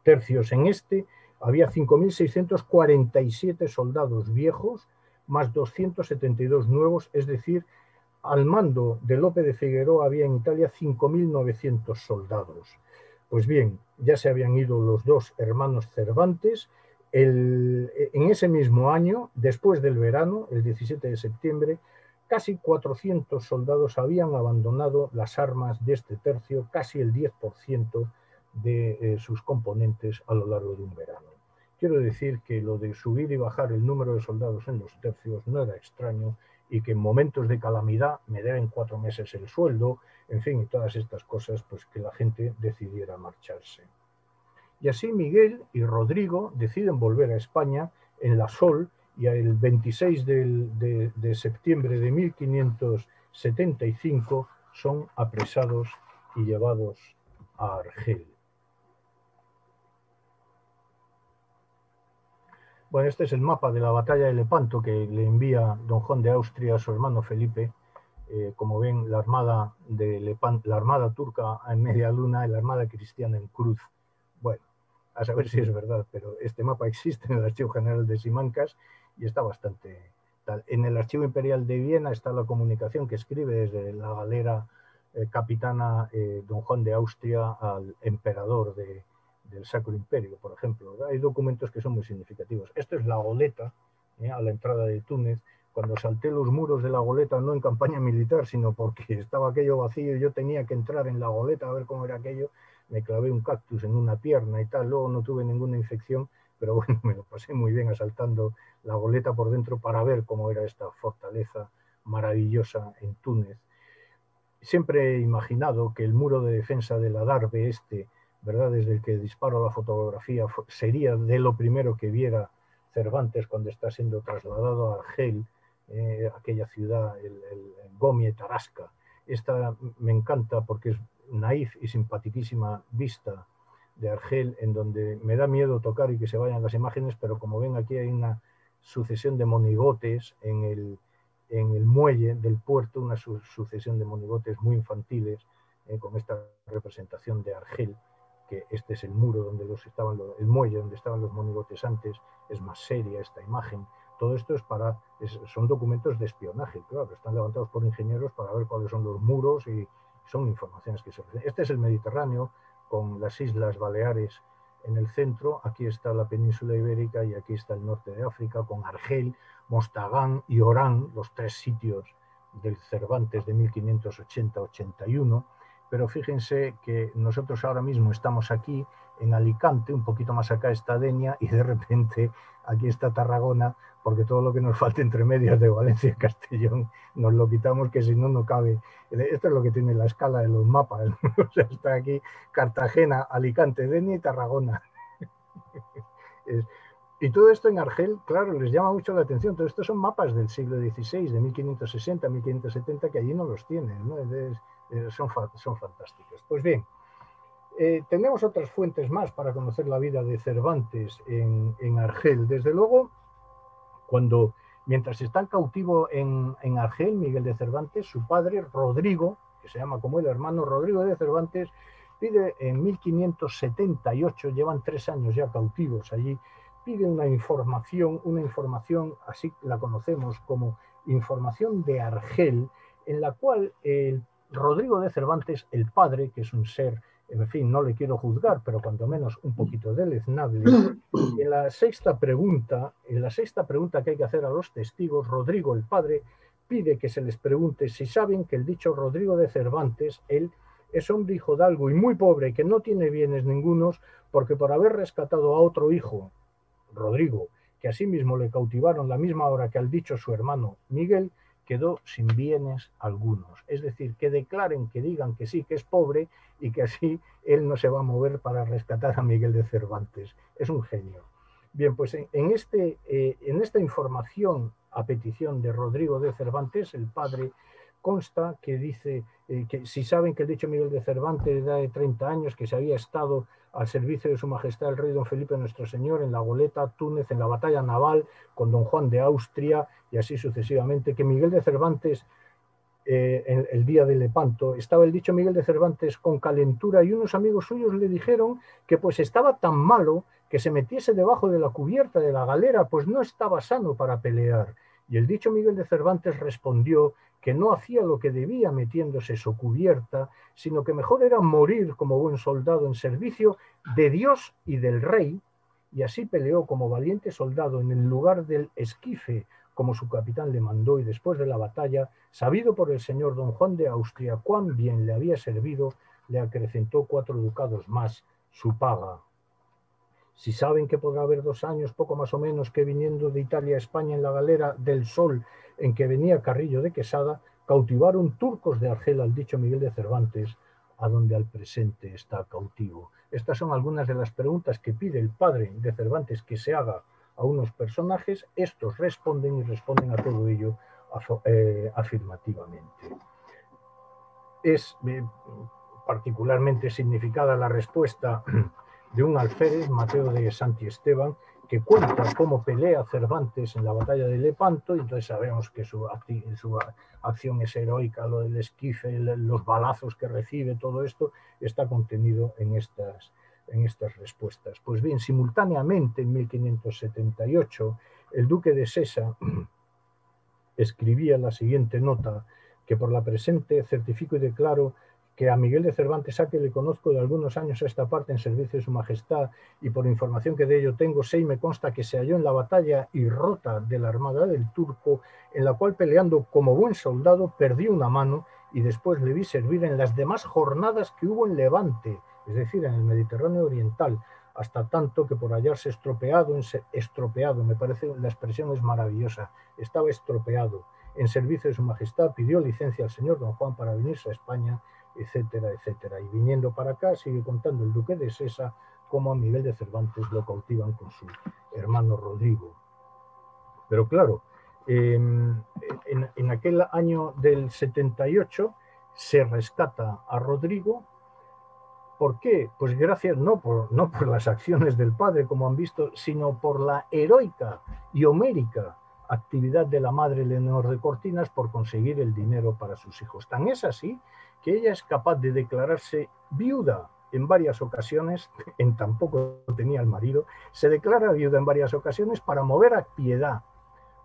tercios en este, había 5.647 soldados viejos, más 272 nuevos, es decir, al mando de Lope de Figueroa había en Italia 5.900 soldados. Pues bien, ya se habían ido los dos hermanos Cervantes. en ese mismo año, después del verano, el 17 de septiembre, casi 400 soldados habían abandonado las armas de este tercio, casi el 10% de eh, sus componentes a lo largo de un verano. Quiero decir que lo de subir y bajar el número de soldados en los tercios no era extraño y que en momentos de calamidad me deben cuatro meses el sueldo, en fin, y todas estas cosas, pues que la gente decidiera marcharse. Y así Miguel y Rodrigo deciden volver a España en la Sol y el 26 de, de septiembre de 1575 son apresados y llevados a Argel. Bueno, este es el mapa de la batalla de Lepanto que le envía don Juan de Austria a su hermano Felipe. Eh, como ven, la armada, de Lepanto, la armada turca en media luna y la armada cristiana en cruz. Bueno, a saber si es verdad, pero este mapa existe en el Archivo General de Simancas y está bastante tal. En el Archivo Imperial de Viena está la comunicación que escribe desde la galera eh, capitana eh, don Juan de Austria al emperador de, del Sacro Imperio, por ejemplo. Hay documentos que son muy significativos. Esto es la goleta, ¿eh? a la entrada de Túnez. Cuando salté los muros de la goleta, no en campaña militar, sino porque estaba aquello vacío y yo tenía que entrar en la goleta a ver cómo era aquello, me clavé un cactus en una pierna y tal. Luego no tuve ninguna infección, pero bueno, me lo pasé muy bien asaltando la goleta por dentro para ver cómo era esta fortaleza maravillosa en Túnez. Siempre he imaginado que el muro de defensa del Adarve este, ¿verdad? desde el que disparo la fotografía, sería de lo primero que viera Cervantes cuando está siendo trasladado a Argel, eh, aquella ciudad, el, el Gomie Tarasca. Esta me encanta porque es naif y simpatiquísima vista de Argel, en donde me da miedo tocar y que se vayan las imágenes, pero como ven aquí hay una sucesión de monigotes en el, en el muelle del puerto, una sucesión de monigotes muy infantiles, eh, con esta representación de Argel, que este es el muro donde los estaban, el muelle donde estaban los monigotes antes, es más seria esta imagen. Todo esto es para, son documentos de espionaje, claro, están levantados por ingenieros para ver cuáles son los muros y son informaciones que se Este es el Mediterráneo, con las Islas Baleares en el centro, aquí está la península ibérica y aquí está el norte de África, con Argel, Mostagán y Orán, los tres sitios del Cervantes de 1580-81. Pero fíjense que nosotros ahora mismo estamos aquí en Alicante, un poquito más acá está Denia y de repente aquí está Tarragona, porque todo lo que nos falta entre medias de Valencia y Castellón nos lo quitamos, que si no, no cabe. Esto es lo que tiene la escala de los mapas. o sea, está aquí Cartagena, Alicante, Denia y Tarragona. y todo esto en Argel, claro, les llama mucho la atención. Todo esto son mapas del siglo XVI, de 1560, 1570, que allí no los tienen. Son, son fantásticos. Pues bien, eh, tenemos otras fuentes más para conocer la vida de Cervantes en, Argel. Desde luego, cuando mientras está cautivo en, en, Argel, Miguel de Cervantes, su padre, Rodrigo, que se llama como el hermano Rodrigo de Cervantes, pide en 1578, llevan tres años ya cautivos allí, pide una información, una información, así la conocemos como información de Argel, en la cual el Rodrigo de Cervantes, el padre, que es un ser en fin, no le quiero juzgar, pero cuanto menos un poquito deleznable. En la sexta pregunta, en la sexta pregunta que hay que hacer a los testigos, Rodrigo, el padre, pide que se les pregunte si saben que el dicho Rodrigo de Cervantes, él es hombre hijo de algo y muy pobre, que no tiene bienes ningunos, porque por haber rescatado a otro hijo, Rodrigo, que asimismo le cautivaron la misma hora que al dicho su hermano Miguel, quedó sin bienes algunos. Es decir, que declaren, que digan que sí, que es pobre y que así él no se va a mover para rescatar a Miguel de Cervantes. Es un genio. Bien, pues en, este, eh, en esta información a petición de Rodrigo de Cervantes, el padre consta que dice eh, que si saben que el dicho Miguel de Cervantes de edad de 30 años, que se había estado al servicio de su majestad el rey don Felipe nuestro Señor en la goleta Túnez, en la batalla naval con don Juan de Austria y así sucesivamente, que Miguel de Cervantes eh, el, día de Lepanto, estaba el dicho Miguel de Cervantes con calentura y unos amigos suyos le dijeron que pues estaba tan malo que se metiese debajo de la cubierta de la galera, pues no estaba sano para pelear. Y el dicho Miguel de Cervantes respondió que no hacía lo que debía metiéndose su cubierta, sino que mejor era morir como buen soldado en servicio de Dios y del rey, y así peleó como valiente soldado en el lugar del esquife, como su capitán le mandó, y después de la batalla, sabido por el señor don Juan de Austria cuán bien le había servido, le acrecentó cuatro ducados más su paga. Si saben que podrá haber dos años, poco más o menos, que viniendo de Italia a España en la galera del Sol en que venía Carrillo de Quesada, cautivaron turcos de Argel al dicho Miguel de Cervantes, a donde al presente está cautivo. Estas son algunas de las preguntas que pide el padre de Cervantes que se haga a unos personajes. Estos responden y responden a todo ello eh, afirmativamente. Es eh, particularmente significada la respuesta de un alférez, Mateo de Santi Esteban, que cuenta cómo pelea Cervantes en la batalla de Lepanto, y entonces sabemos que su, su acción es heroica, lo del esquife, los balazos que recibe, todo esto está contenido en estas, en estas respuestas. Pues bien, simultáneamente en 1578, el duque de Sesa escribía la siguiente nota, que por la presente certifico y declaro que a Miguel de Cervantes a que le conozco de algunos años a esta parte en servicio de su majestad y por información que de ello tengo, sé y me consta que se halló en la batalla y rota de la armada del turco, en la cual peleando como buen soldado perdió una mano y después le vi servir en las demás jornadas que hubo en Levante, es decir, en el Mediterráneo Oriental, hasta tanto que por hallarse estropeado, estropeado, me parece la expresión es maravillosa, estaba estropeado. En servicio de su majestad, pidió licencia al señor don Juan para venirse a España, etcétera, etcétera. Y viniendo para acá, sigue contando el duque de Sesa cómo a Miguel de Cervantes lo cautivan con su hermano Rodrigo. Pero claro, en, en aquel año del 78 se rescata a Rodrigo ¿Por qué? Pues gracias no por, no por las acciones del padre, como han visto, sino por la heroica y homérica actividad de la madre Leonor de Cortinas por conseguir el dinero para sus hijos. Tan es así que ella es capaz de declararse viuda en varias ocasiones, en tampoco tenía el marido, se declara viuda en varias ocasiones para mover a piedad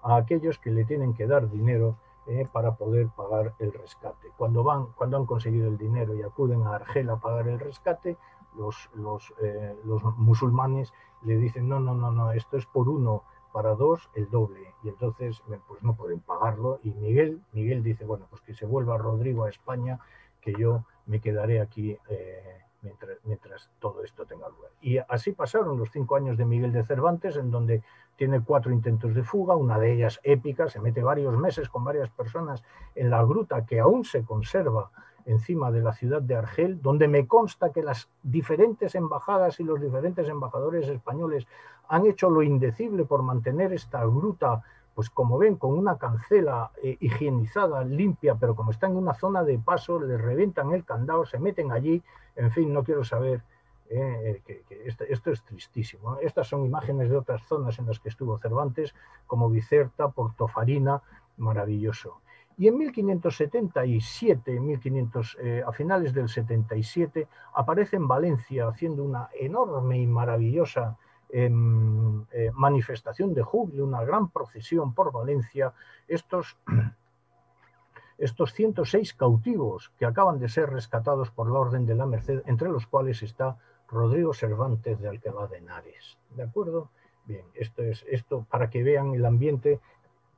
a aquellos que le tienen que dar dinero eh, para poder pagar el rescate. Cuando, van, cuando han conseguido el dinero y acuden a Argel a pagar el rescate, los, los, eh, los musulmanes le dicen, no, no, no, no, esto es por uno, para dos, el doble. Y entonces pues no pueden pagarlo. Y Miguel, Miguel dice, bueno, pues que se vuelva Rodrigo a España, que yo me quedaré aquí eh, mientras, mientras todo esto tenga lugar. Y así pasaron los cinco años de Miguel de Cervantes, en donde tiene cuatro intentos de fuga, una de ellas épica, se mete varios meses con varias personas en la gruta que aún se conserva encima de la ciudad de Argel, donde me consta que las diferentes embajadas y los diferentes embajadores españoles han hecho lo indecible por mantener esta gruta, pues como ven, con una cancela eh, higienizada, limpia, pero como está en una zona de paso, le revientan el candado, se meten allí, en fin, no quiero saber eh, que, esto, es tristísimo. Estas son imágenes de otras zonas en las que estuvo Cervantes, como Bicerta, Portofarina, maravilloso. Y en 1577, 1500, eh, a finales del 77, aparece en Valencia haciendo una enorme y maravillosa eh, manifestación de júbilo, una gran procesión por Valencia, estos, estos 106 cautivos que acaban de ser rescatados por la Orden de la Merced, entre los cuales está Rodrigo Cervantes de Alcalá de Henares. ¿De acuerdo? Bien, esto es esto para que vean el ambiente.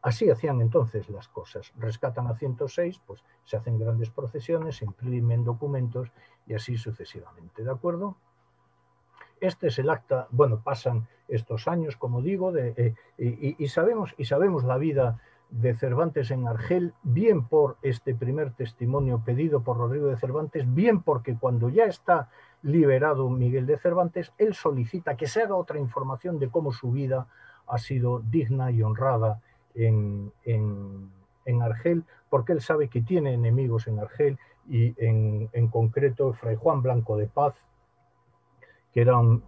Así hacían entonces las cosas. Rescatan a 106, pues se hacen grandes procesiones, se imprimen documentos y así sucesivamente. ¿De acuerdo? Este es el acta, bueno, pasan estos años, como digo, de, eh, y, sabemos, y sabemos la vida de Cervantes en Argel, bien por este primer testimonio pedido por Rodrigo de Cervantes, bien porque cuando ya está liberado Miguel de Cervantes, él solicita que se haga otra información de cómo su vida ha sido digna y honrada en, Argel, porque él sabe que tiene enemigos en Argel y en, concreto Fray Juan Blanco de Paz, que era un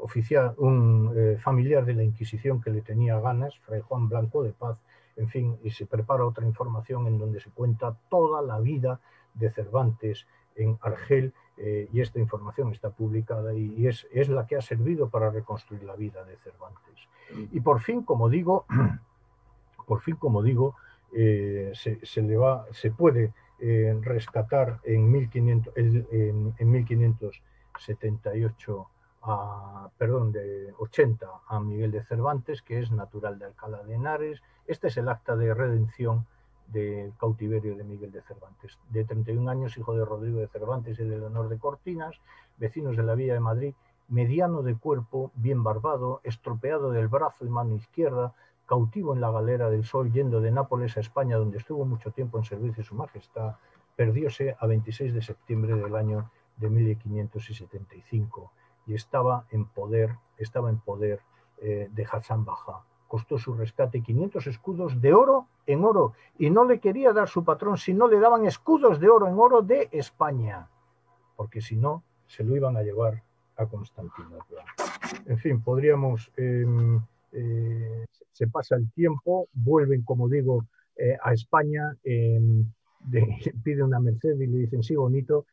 oficial, un eh, familiar de la Inquisición que le tenía ganas, Fray Juan Blanco de Paz, en fin, y se prepara otra información en donde se cuenta toda la vida de Cervantes en Argel eh, y esta información está publicada y, es, la que ha servido para reconstruir la vida de Cervantes. Y por fin, como digo, por fin, como digo, eh, se, le va, se puede rescatar en, 1500, en, 1578 a, perdón, de 80 a Miguel de Cervantes, que es natural de Alcalá de Henares. Este es el acta de redención del cautiverio de Miguel de Cervantes. De 31 años, hijo de Rodrigo de Cervantes y de Leonor de Cortinas, vecinos de la Villa de Madrid, mediano de cuerpo, bien barbado, estropeado del brazo y mano izquierda, cautivo en la galera del sol, yendo de Nápoles a España, donde estuvo mucho tiempo en servicio de su majestad, perdióse a 26 de septiembre del año de 1575 y estaba en poder, estaba en poder eh, de Hassan Baja, costó su rescate 500 escudos de oro en oro y no le quería dar su patrón si no le daban escudos de oro en oro de España, porque si no se lo iban a llevar a Constantinopla. En fin, podríamos, em, eh, se pasa el tiempo, vuelven, como digo, eh, a España, em, pide una merced y le dicen, sí, bonito,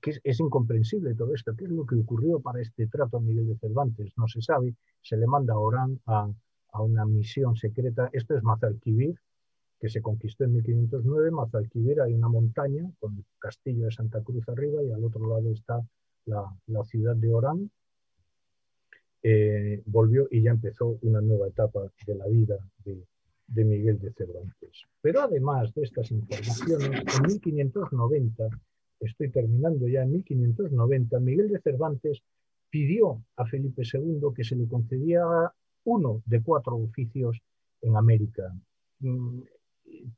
que es, incomprensible todo esto. ¿Qué es lo que ocurrió para este trato a Miguel de Cervantes? No se sabe. Se le manda a Orán a, a una misión secreta. Esto es Mazalquivir, que se conquistó en 1509. Mazalquivir hay una montaña con el castillo de Santa Cruz arriba y al otro lado está la, ciudad de Orán. Eh, volvió y ya empezó una nueva etapa de la vida de, de Miguel de Cervantes. Pero además de estas informaciones, en 1590, estoy terminando ya, en 1590, Miguel de Cervantes pidió a Felipe II que se le concediera uno de cuatro oficios en América. Mm,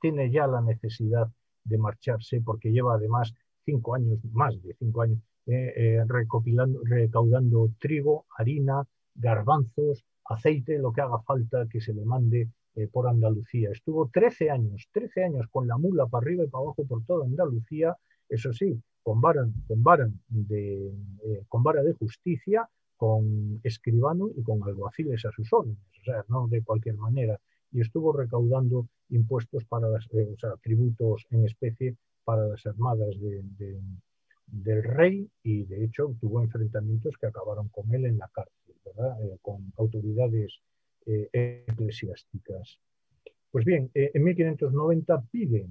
tiene ya la necesidad de marcharse porque lleva además cinco años, más de cinco años, eh, eh, recopilando, recaudando trigo, harina, garbanzos, aceite, lo que haga falta que se le mande eh, por Andalucía. Estuvo 13 años, 13 años con la mula para arriba y para abajo por toda Andalucía, eso sí, con vara, con vara, de, con vara de justicia, con escribano y con alguaciles a sus órdenes, o sea, no de cualquier manera. Y estuvo recaudando impuestos para las, o sea, tributos en especie para las armadas de, del rey y de hecho tuvo enfrentamientos que acabaron con él en la cárcel, eh, con autoridades eh, eclesiásticas. Pues bien, eh, en 1590 pide,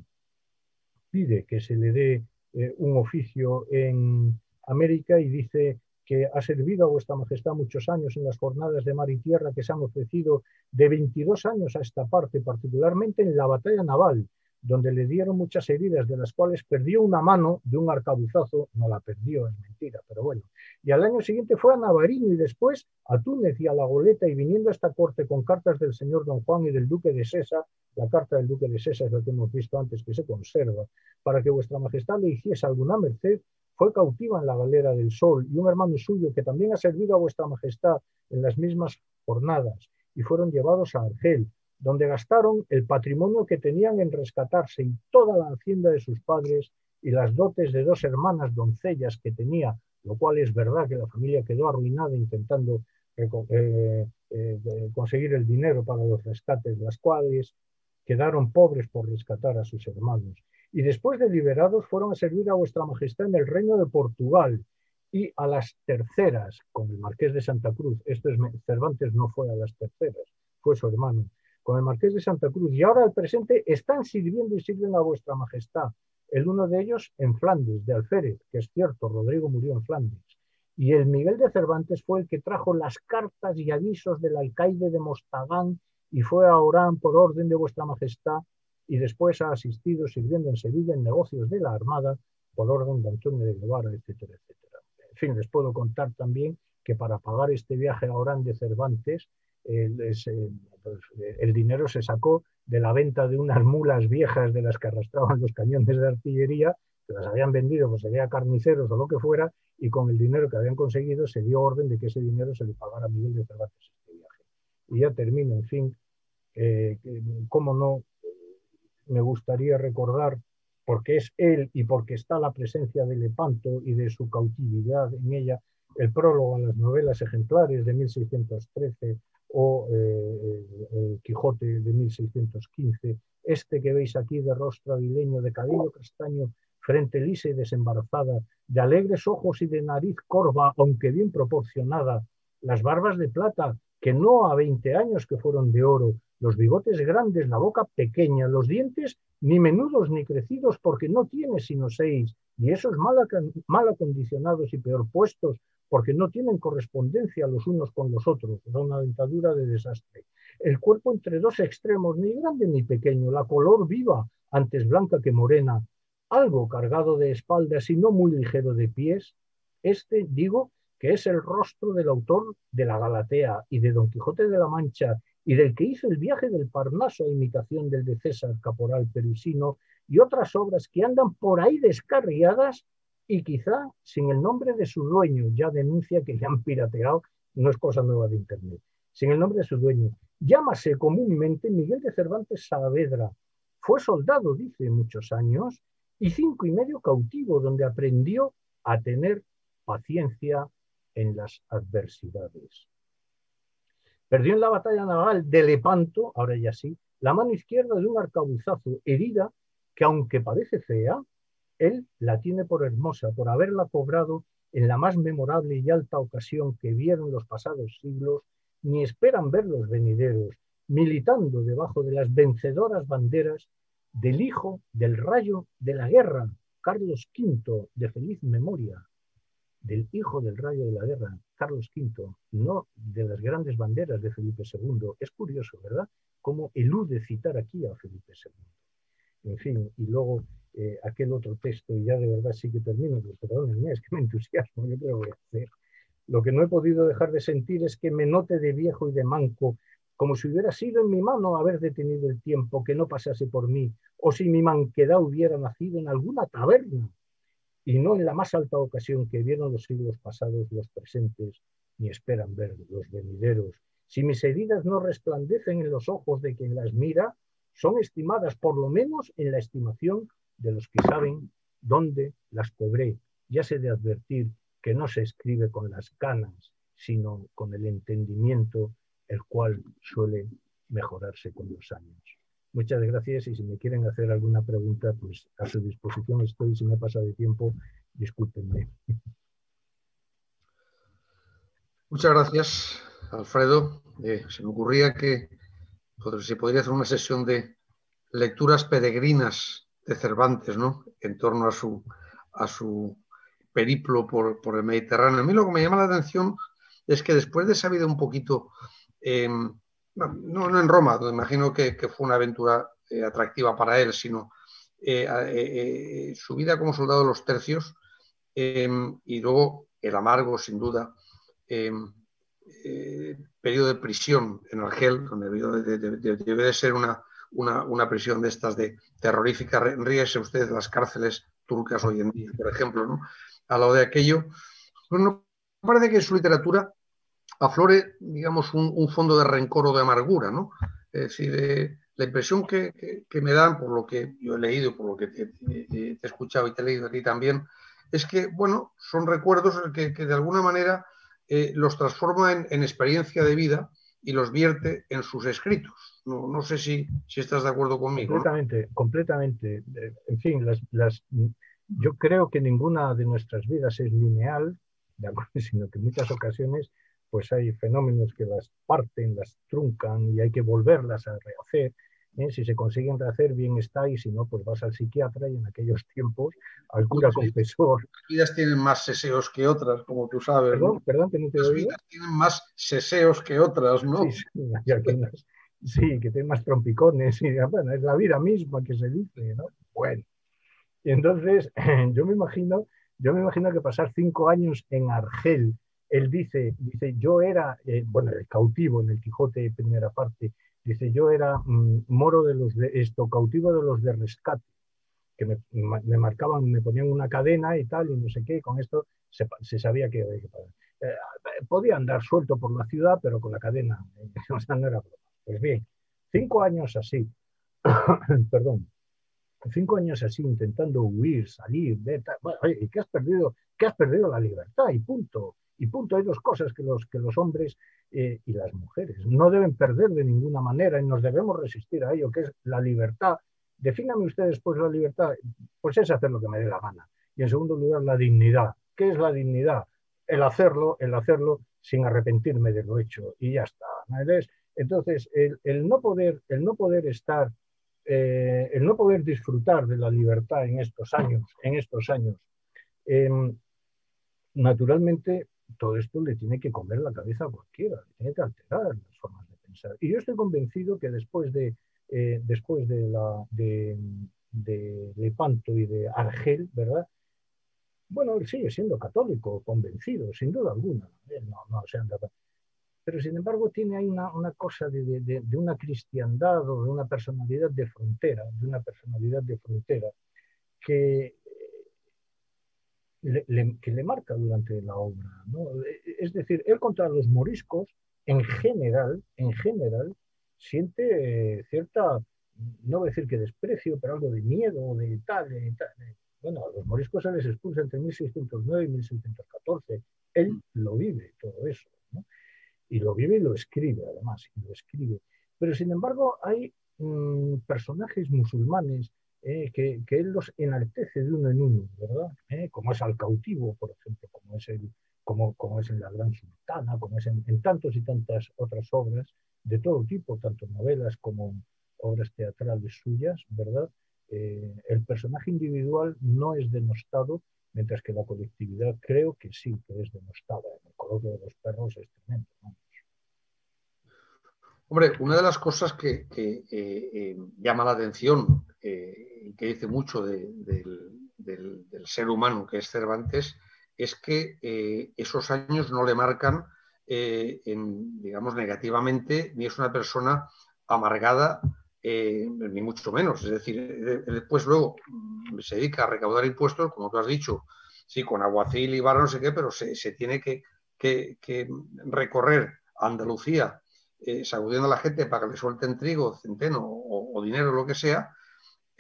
pide que se le dé un oficio en América y dice que ha servido a vuestra majestad muchos años en las jornadas de mar y tierra que se han ofrecido de 22 años a esta parte, particularmente en la batalla naval, donde le dieron muchas heridas, de las cuales perdió una mano de un arcabuzazo, no la perdió, es mentira, pero bueno. Y al año siguiente fue a Navarino y después a Túnez y a la Goleta y viniendo a esta corte con cartas del señor don Juan y del duque de Sesa, la carta del duque de Sesa es la que hemos visto antes que se conserva, para que vuestra majestad le hiciese alguna merced, fue cautiva en la galera del sol y un hermano suyo que también ha servido a vuestra majestad en las mismas jornadas y fueron llevados a Argel donde gastaron el patrimonio que tenían en rescatarse y toda la hacienda de sus padres y las dotes de dos hermanas doncellas que tenía, lo cual es verdad que la familia quedó arruinada intentando eh, eh, conseguir el dinero para los rescates, las cuales quedaron pobres por rescatar a sus hermanos. Y después de liberados fueron a servir a vuestra majestad en el reino de Portugal y a las terceras, con el marqués de Santa Cruz. Esto es, Cervantes no fue a las terceras, fue su hermano con el Marqués de Santa Cruz y ahora al presente están sirviendo y sirven a vuestra majestad. El uno de ellos en Flandes, de Alférez, que es cierto, Rodrigo murió en Flandes. Y el Miguel de Cervantes fue el que trajo las cartas y avisos del alcaide de Mostagán y fue a Orán por orden de vuestra majestad y después ha asistido sirviendo en Sevilla en negocios de la Armada por orden de Antonio de Guevara, etcétera, etcétera. En fin, les puedo contar también que para pagar este viaje a Orán de Cervantes, el, pues, eh, el dinero se sacó de la venta de unas mulas viejas de las que arrastraban los cañones de artillería, que las habían vendido, pues sería carniceros o lo que fuera, y con el dinero que habían conseguido se dio orden de que ese dinero se le pagara a Miguel de Cervantes este viaje. Y ya termino, en fin, eh, cómo no, me gustaría recordar, porque es él y porque está la presencia de Lepanto y de su cautividad en ella, el prólogo a las novelas ejemplares de 1613 o eh, el Quijote de 1615, este que veis aquí de rostro aguileño, de cabello castaño, frente lisa y desembarazada, de alegres ojos y de nariz corva, aunque bien proporcionada, las barbas de plata, que no a 20 años que fueron de oro, los bigotes grandes, la boca pequeña, los dientes ni menudos ni crecidos porque no tiene sino seis, y esos mal acondicionados y peor puestos porque no tienen correspondencia los unos con los otros, es una dentadura de desastre. El cuerpo entre dos extremos, ni grande ni pequeño, la color viva, antes blanca que morena, algo cargado de espaldas y no muy ligero de pies. Este, digo, que es el rostro del autor de la Galatea y de Don Quijote de la Mancha y del que hizo el viaje del Parnaso a imitación del de César Caporal Perusino y otras obras que andan por ahí descarriadas y quizá sin el nombre de su dueño, ya denuncia que le han pirateado, no es cosa nueva de Internet, sin el nombre de su dueño. Llámase comúnmente Miguel de Cervantes Saavedra. Fue soldado, dice, muchos años y cinco y medio cautivo, donde aprendió a tener paciencia en las adversidades. Perdió en la batalla naval de Lepanto, ahora ya sí, la mano izquierda de un arcabuzazo, herida que aunque parece fea, él la tiene por hermosa, por haberla cobrado en la más memorable y alta ocasión que vieron los pasados siglos, ni esperan ver los venideros, militando debajo de las vencedoras banderas del hijo del rayo de la guerra, Carlos V, de feliz memoria, del hijo del rayo de la guerra, Carlos V, no de las grandes banderas de Felipe II. Es curioso, ¿verdad? Cómo elude citar aquí a Felipe II. En fin, y luego aquel otro texto, y ya de verdad sí que termino, pero perdónenme, es que me entusiasmo, yo creo que voy a hacer. Lo que no he podido dejar de sentir es que me note de viejo y de manco, como si hubiera sido en mi mano haber detenido el tiempo, que no pasase por mí, o si mi manquedad hubiera nacido en alguna taberna, y no en la más alta ocasión que vieron los siglos pasados los presentes, ni esperan ver los venideros. Si mis heridas no resplandecen en los ojos de quien las mira, son estimadas por lo menos en la estimación de los que saben dónde las cobré. Ya sé de advertir que no se escribe con las canas, sino con el entendimiento, el cual suele mejorarse con los años. Muchas gracias y si me quieren hacer alguna pregunta, pues a su disposición estoy. Si me ha pasado de tiempo, discúlpenme. Muchas gracias, Alfredo. Eh, se me ocurría que se podría hacer una sesión de lecturas peregrinas de Cervantes, ¿no? En torno a su, a su periplo por, el Mediterráneo. A mí lo que me llama la atención es que después de sabido un poquito, em, no, en Roma, donde imagino que, fue una aventura eh, atractiva para él, sino eh, eh, su vida como soldado de los tercios em, y luego el amargo, sin duda, em, periodo de prisión en Argel, donde debe de, ser una, una, prisión de estas de terrorífica. Ríese usted de las cárceles turcas hoy en día, por ejemplo, ¿no? a lo de aquello, parece que en su literatura aflore, digamos, un, fondo de rencor o de amargura, ¿no? Es decir, eh, la impresión que, me dan, por lo que yo he leído, por lo que te, he escuchado y te he leído a ti también, es que, bueno, son recuerdos que, de alguna manera eh, los transforma en, experiencia de vida y los vierte en sus escritos. No, sé si, si, estás de acuerdo conmigo. Completamente, completamente. Eh, en fin, las, las yo creo que ninguna de nuestras vidas es lineal, sino que en muchas ocasiones pues hay fenómenos que las parten, las truncan y hay que volverlas a rehacer. ¿Eh? Si se consiguen rehacer, bien está, y si no, pues vas al psiquiatra y en aquellos tiempos al cura confesor. Las vidas tienen más seseos que otras, como tú sabes. Perdón, perdón que no te Las vidas tienen más seseos que otras, ¿no? Sí, que tienen más trompicones. Y, bueno, es la vida misma que se dice, ¿no? Bueno. Y entonces, yo me imagino, yo me imagino que pasar cinco años en Argel, él dice, dice, yo era, eh, bueno, el cautivo en el Quijote, primera parte, dice, yo era mm, moro de los de esto, cautivo de los de rescate, que me, marcaban, me ponían una cadena y tal, y no sé qué, con esto se, sabía que, eh, podía andar suelto por la ciudad, pero con la cadena, o sea, no era Pues bien, cinco años así, perdón, cinco años así intentando huir, salir, ver, bueno, oye, ¿qué has perdido? ¿Qué has perdido la libertad? Y punto. Y punto. Hay dos cosas que los, que los hombres eh, y las mujeres no deben perder de ninguna manera y nos debemos resistir a ello, que es la libertad. Defíname ustedes pues la libertad, pues es hacer lo que me dé la gana. Y en segundo lugar, la dignidad. ¿Qué es la dignidad? El hacerlo, el hacerlo sin arrepentirme de lo hecho y ya está. Entonces, el, el, no poder, el no poder estar eh, el no poder disfrutar de la libertad en estos años, en estos años, em, naturalmente todo esto le tiene que comer la cabeza a cualquiera, le tiene que alterar las formas de pensar. Y yo estoy convencido que después de, eh, después de, la, de, de Lepanto y de Argel, ¿verdad? Bueno, él sigue siendo católico, convencido, sin duda alguna. no, no se anda pero sin embargo tiene ahí una, cosa de, una cristiandad o de una personalidad de frontera, de una personalidad de frontera que le, que le marca durante la obra. Es decir, él contra los moriscos, en general, en general, siente cierta, no voy a decir que desprecio, pero algo de miedo, de tal, de tal. Bueno, a los moriscos se les expulsa entre 1609 y 1614. Él lo vive todo eso y lo vive y lo escribe, además, y lo escribe. Pero sin embargo, hay mm, personajes musulmanes eh, que, que, él los enaltece de uno en uno, ¿verdad? Eh, como es al cautivo, por ejemplo, como es, el, como, como es en La Gran Sultana, como es en, en y tantas otras obras de todo tipo, tanto novelas como obras teatrales suyas, ¿verdad? Eh, el personaje individual no es denostado, mientras que la colectividad creo que sí que es denostada. El coloquio de los perros es tremendo. Hombre, una de las cosas que, eh, eh, llama la atención eh, que dice mucho del, ser humano que es Cervantes es que eh, esos años no le marcan, eh, digamos, negativamente, ni es una persona amargada, ni mucho menos. Es decir, después luego se dedica a recaudar impuestos, como tú has dicho, sí, con aguacil y barra, no sé qué, pero se, tiene que, recorrer Andalucía sacudiendo a la gente para que le suelten trigo, centeno o dinero, lo que sea,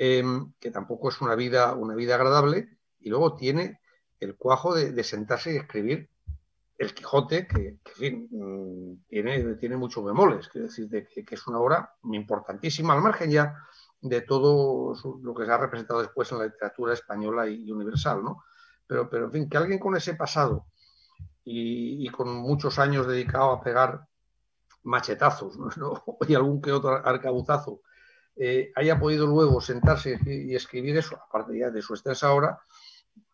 Em, que tampoco es una vida, una vida agradable, y luego tiene el cuajo de, sentarse y escribir el Quijote, que, en fin, mm, tiene, tiene muchos bemoles, quiero decir, que, es una obra importantísima, al margen ya de todo lo que se ha representado después en la literatura española y, universal, ¿no? Pero, pero, en fin, que alguien con ese pasado y, con muchos años dedicado a pegar machetazos y algún que otro arcabuzazo eh, haya podido luego sentarse y escribir eso, aparte ya de su extensa obra,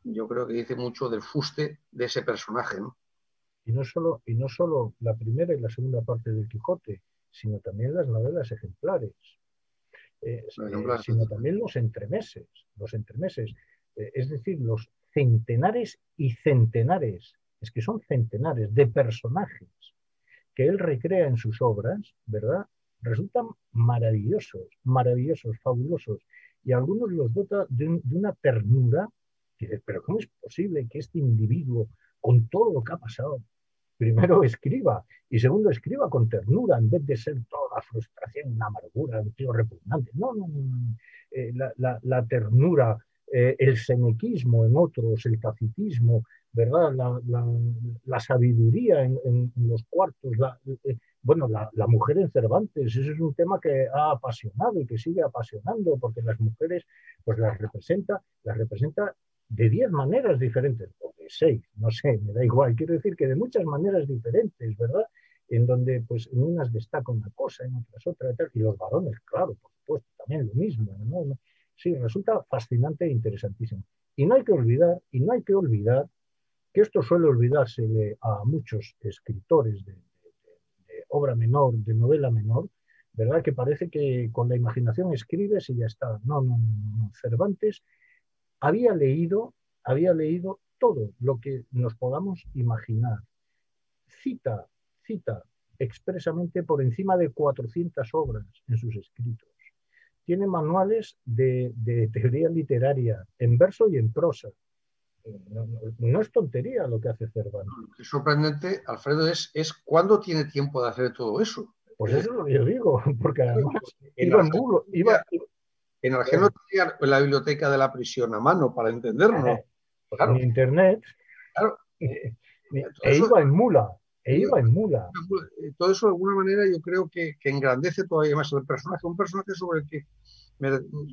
yo creo que dice mucho del fuste de ese personaje. ¿no? Y, no solo, y no solo la primera y la segunda parte del Quijote, sino también las novelas ejemplares. Eh, eh, sino también los entremeses, los entremeses, es decir, los centenares y centenares, es que son centenares de personajes que él recrea en sus obras, ¿verdad? Resultan maravillosos, maravillosos, fabulosos. Y algunos los dota de, una ternura que pero ¿cómo es posible que este individuo, con todo lo que ha pasado, primero escriba y segundo escriba con ternura en vez de ser toda frustración, una amargura, un tío repugnante? No, no, no. Eh, la, ternura, eh, el senequismo en otros, el tacitismo, ¿verdad? La, sabiduría en, los cuartos, eh, bueno, la, mujer en Cervantes, ese es un tema que ha apasionado y que sigue apasionando, porque las mujeres, pues las representa, las representa de diez maneras diferentes, o de seis, no sé, me da igual. Quiero decir que de muchas maneras diferentes, ¿verdad? En donde, pues, en unas destaca una cosa, en otras otra, y los varones, claro, por supuesto, también lo mismo, ¿no? Sí, resulta fascinante e interesantísimo. Y no hay que olvidar, y no hay que olvidar que esto suele olvidarse a muchos escritores de, obra menor, de novela menor, ¿verdad? Que parece que con la imaginación escribes y ya está. No, no, no, Cervantes había leído, había leído todo lo que nos podamos imaginar. Cita, cita expresamente por encima de 400 obras en sus escritos. Tiene manuales de, de teoría literaria en verso y en prosa. No, es tontería lo que hace Cervantes. Lo que es sorprendente, Alfredo, es, es cuándo tiene tiempo de hacer todo eso. Pues eso es lo que yo digo, porque además en iba en bulo, iba, en Argel tenía la biblioteca de la prisión a mano para entenderlo. En internet. Claro. e iba en mula. E iba en mula. Todo eso de alguna manera yo creo que, que engrandece todavía más el personaje. Un personaje sobre el que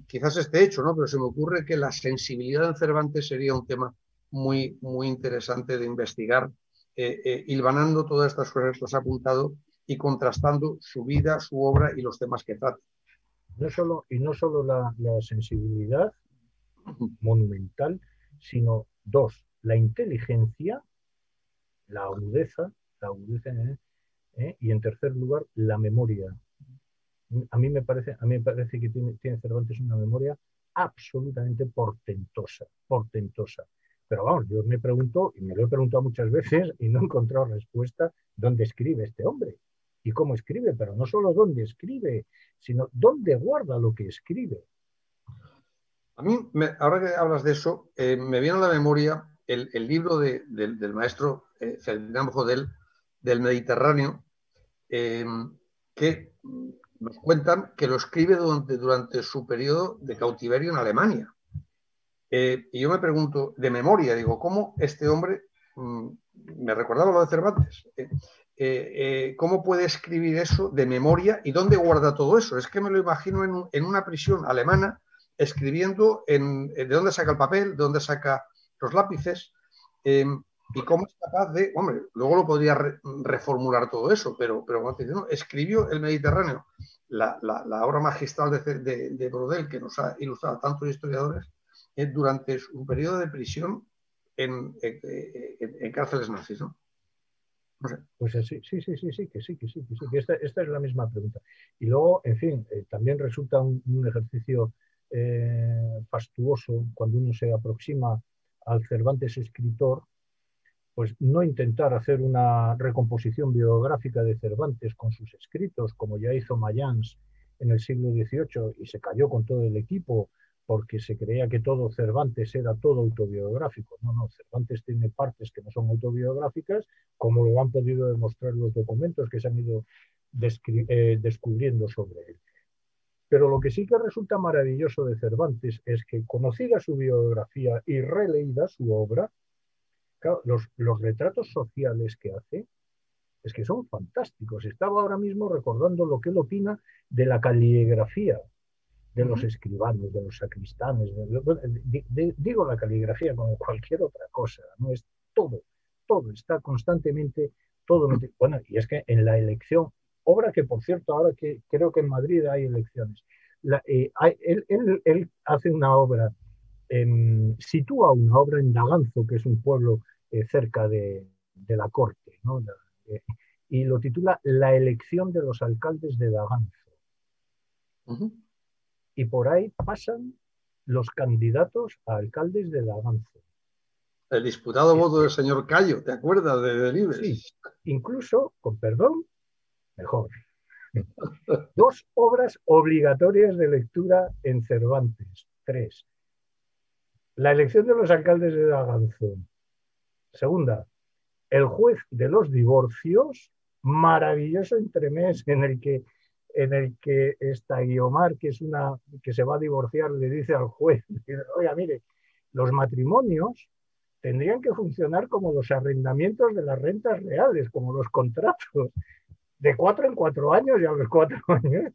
quizás esté hecho, ¿no? Pero se me ocurre que la sensibilidad en Cervantes sería un tema muy, muy interesante de investigar, eh, eh, hilvanando todas estas cosas que os ha apuntado y contrastando su vida, su obra y los temas que trata. No solo, y no solo la, sensibilidad monumental, sino dos, la inteligencia, la agudeza, la agudeza ¿eh? y en tercer lugar, la memoria. A mí me parece, a mí me parece que tiene, tiene Cervantes una memoria absolutamente portentosa, portentosa. Pero vamos, yo me pregunto, y me lo he preguntado muchas veces y no he encontrado respuesta, ¿dónde escribe este hombre? ¿Y cómo escribe? Pero no solo dónde escribe, sino dónde guarda lo que escribe. A mí, ahora que hablas de eso, eh, me viene a la memoria el, libro del maestro eh, Ferdinand Jodel del Mediterráneo, eh, que nos cuentan que lo escribe durante, durante su periodo de cautiverio en Alemania. Eh, y yo me pregunto, de memoria, digo, ¿cómo este hombre, mm, me recordaba lo de Cervantes, eh, eh, ¿cómo puede escribir eso de memoria y dónde guarda todo eso? Es que me lo imagino en, una prisión alemana escribiendo en, de dónde saca el papel, de dónde saca los lápices em, y cómo es capaz de, hombre, luego lo podría reformular todo eso, pero, pero como escribió El Mediterráneo, la, obra magistral de, de, Brodel que nos ha ilustrado tantos historiadores, durante un periodo de prisión en, cárceles nazis, ¿no? Pues sí, sí, sí, sí, sí, que sí, que sí, que sí. esta, es la misma pregunta. Y luego, en fin, eh, también resulta un, ejercicio eh, fastuoso cuando uno se aproxima al Cervantes escritor, pues no intentar hacer una recomposición biográfica de Cervantes con sus escritos, como ya hizo Mayans en el siglo XVIII y se cayó con todo el equipo porque se creía que todo Cervantes era todo autobiográfico. No, no, Cervantes tiene partes que no son autobiográficas, como lo han podido demostrar los documentos que se han ido eh, descubriendo sobre él. Pero lo que sí que resulta maravilloso de Cervantes es que, conocida su biografía y releída su obra, los, los retratos sociales que hace es que son fantásticos. Estaba ahora mismo recordando lo que él opina de la caligrafía de los escribanos, de los sacristanes. digo la caligrafía como cualquier otra cosa, no es todo, todo está constantemente, todo. Bueno, y es que en la elección, obra que por cierto, ahora que creo que en Madrid hay elecciones, eh, él, hace una obra, sitúa una obra en Daganzo, que es un pueblo eh, cerca de, la corte, eh, y lo titula La elección de los alcaldes de Daganzo y por ahí pasan los candidatos a alcaldes de Daganzo. El disputado voto del señor Cayo, ¿te acuerdas de Delibes? Sí, incluso, con perdón, mejor. Dos obras obligatorias de lectura en Cervantes. Tres. La elección de los alcaldes de Daganzo. Segunda, el juez de los divorcios, maravilloso entremés en el que en el que esta Guiomar, que es una que se va a divorciar, le dice al juez, oiga, mire, los matrimonios tendrían que funcionar como los arrendamientos de las rentas reales, como los contratos, de cuatro en cuatro años y a los cuatro años,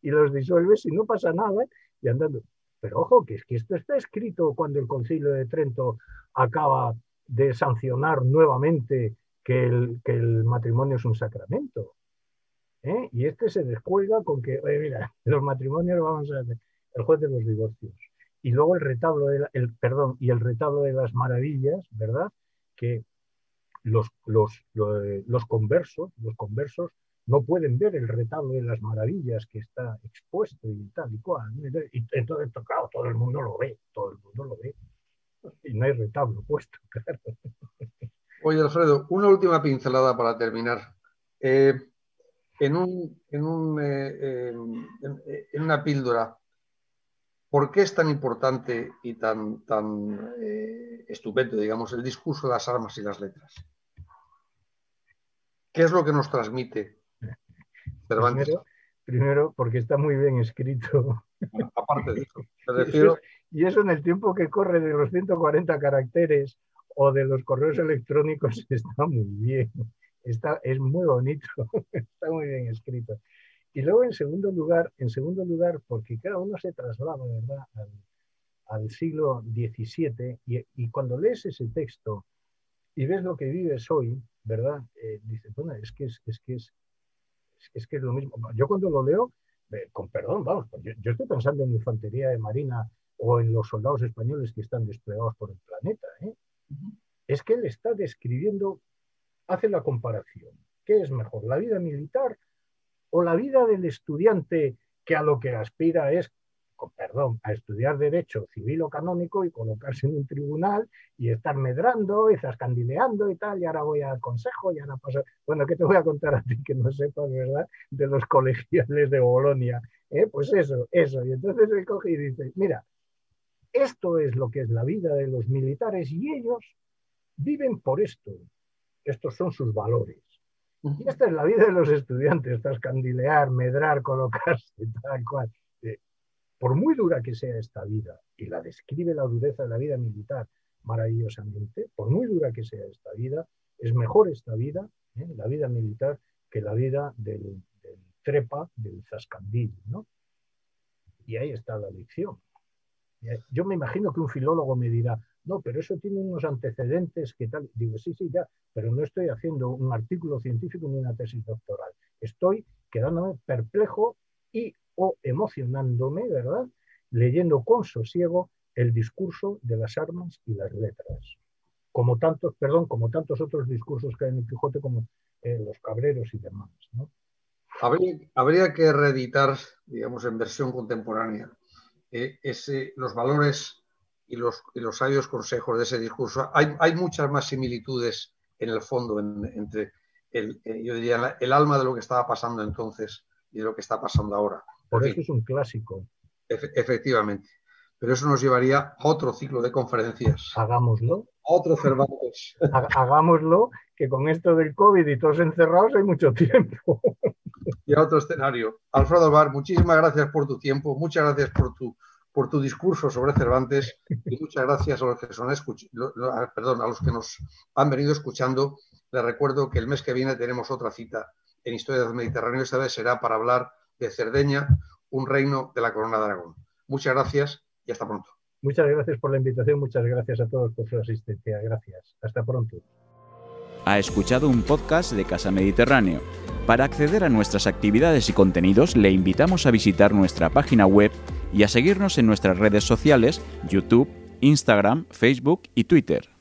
y los disuelves y no pasa nada, y andando. Pero ojo, que es que esto está escrito cuando el Concilio de Trento acaba de sancionar nuevamente que el, que el matrimonio es un sacramento. ¿Eh? Y este se descuelga con que, oye, mira, los matrimonios vamos a hacer el juez de los divorcios. Y luego el retablo, de el, perdón, y el retablo de las maravillas, ¿verdad? Que los, los, los, conversos, los conversos no pueden ver el retablo de las maravillas que está expuesto y tal y cual. Y entonces, claro, todo el mundo lo ve, todo el mundo lo ve. Y no hay retablo puesto, claro. Oye, Alfredo, una última pincelada para terminar. Eh, en, un, en, un, eh, en, una píldora, ¿por qué es tan importante y tan, tan eh, estupendo, digamos, el discurso de las armas y las letras? ¿Qué es lo que nos transmite Primero, porque está muy bien escrito. aparte de eso, refiero... Y eso en el tiempo que corre de los 140 caracteres o de los correos electrónicos está muy bien está, es muy bonito, está muy bien escrito. Y luego, en segundo lugar, en segundo lugar porque cada uno se traslada, ¿verdad?, al, siglo XVII y, cuando lees ese texto y ves lo que vives hoy, ¿verdad?, eh, dices, bueno, es que es, es, que es, es que es lo mismo. Yo cuando lo leo, con perdón, vamos, pues yo, estoy pensando en infantería de marina o en los soldados españoles que están desplegados por el planeta. ¿eh? Es que él está describiendo hace la comparación. ¿Qué es mejor, la vida militar o la vida del estudiante que a lo que aspira es, perdón, a estudiar derecho civil o canónico y colocarse en un tribunal y estar medrando y zascandileando y tal, y ahora voy al consejo y ahora paso... Bueno, ¿qué te voy a contar a ti que no sepas, verdad? De los colegiales de Bolonia. ¿Eh? Pues eso, eso. Y entonces él coge y dice, mira, esto es lo que es la vida de los militares y ellos viven por esto, estos son sus valores. Y esta es la vida de los estudiantes, candilear, medrar, colocarse, tal cual. Eh, por muy dura que sea esta vida, y la describe la dureza de la vida militar maravillosamente, por muy dura que sea esta vida, es mejor esta vida, ¿eh? la vida militar, que la vida del, trepa, del zascandil. ¿no? Y ahí está la lección. Yo me imagino que un filólogo me dirá, no, pero eso tiene unos antecedentes que tal. Digo, sí, sí, ya, pero no estoy haciendo un artículo científico ni una tesis doctoral. Estoy quedándome perplejo y o emocionándome, ¿verdad? Leyendo con sosiego el discurso de las armas y las letras. Como tantos, perdón, como tantos otros discursos que hay en el Quijote, como eh, los cabreros y demás. Habría, que reeditar, digamos, en versión contemporánea, eh, ese, los valores y los, los sabios consejos de ese discurso. Hay, hay muchas más similitudes en el fondo entre el, eh, yo diría, el alma de lo que estaba pasando entonces y de lo que está pasando ahora. Por eso es un clásico. efectivamente. Pero eso nos llevaría a otro ciclo de conferencias. Hagámoslo. otro Cervantes. Hagámoslo, que con esto del COVID y todos encerrados hay mucho tiempo. Y a otro escenario. Alfredo Alvar, muchísimas gracias por tu tiempo, muchas gracias por tu por tu discurso sobre Cervantes y muchas gracias a los que, son perdón, a los que nos han venido escuchando. Les recuerdo que el mes que viene tenemos otra cita en Historia del Mediterráneo. Esta vez será para hablar de Cerdeña, un reino de la Corona de Aragón. Muchas gracias y hasta pronto. Muchas gracias por la invitación, muchas gracias a todos por su asistencia. Gracias. Hasta pronto. Ha escuchado un podcast de Casa Mediterráneo. Para acceder a nuestras actividades y contenidos, le invitamos a visitar nuestra página web y a seguirnos en nuestras redes sociales, YouTube, Instagram, Facebook y Twitter.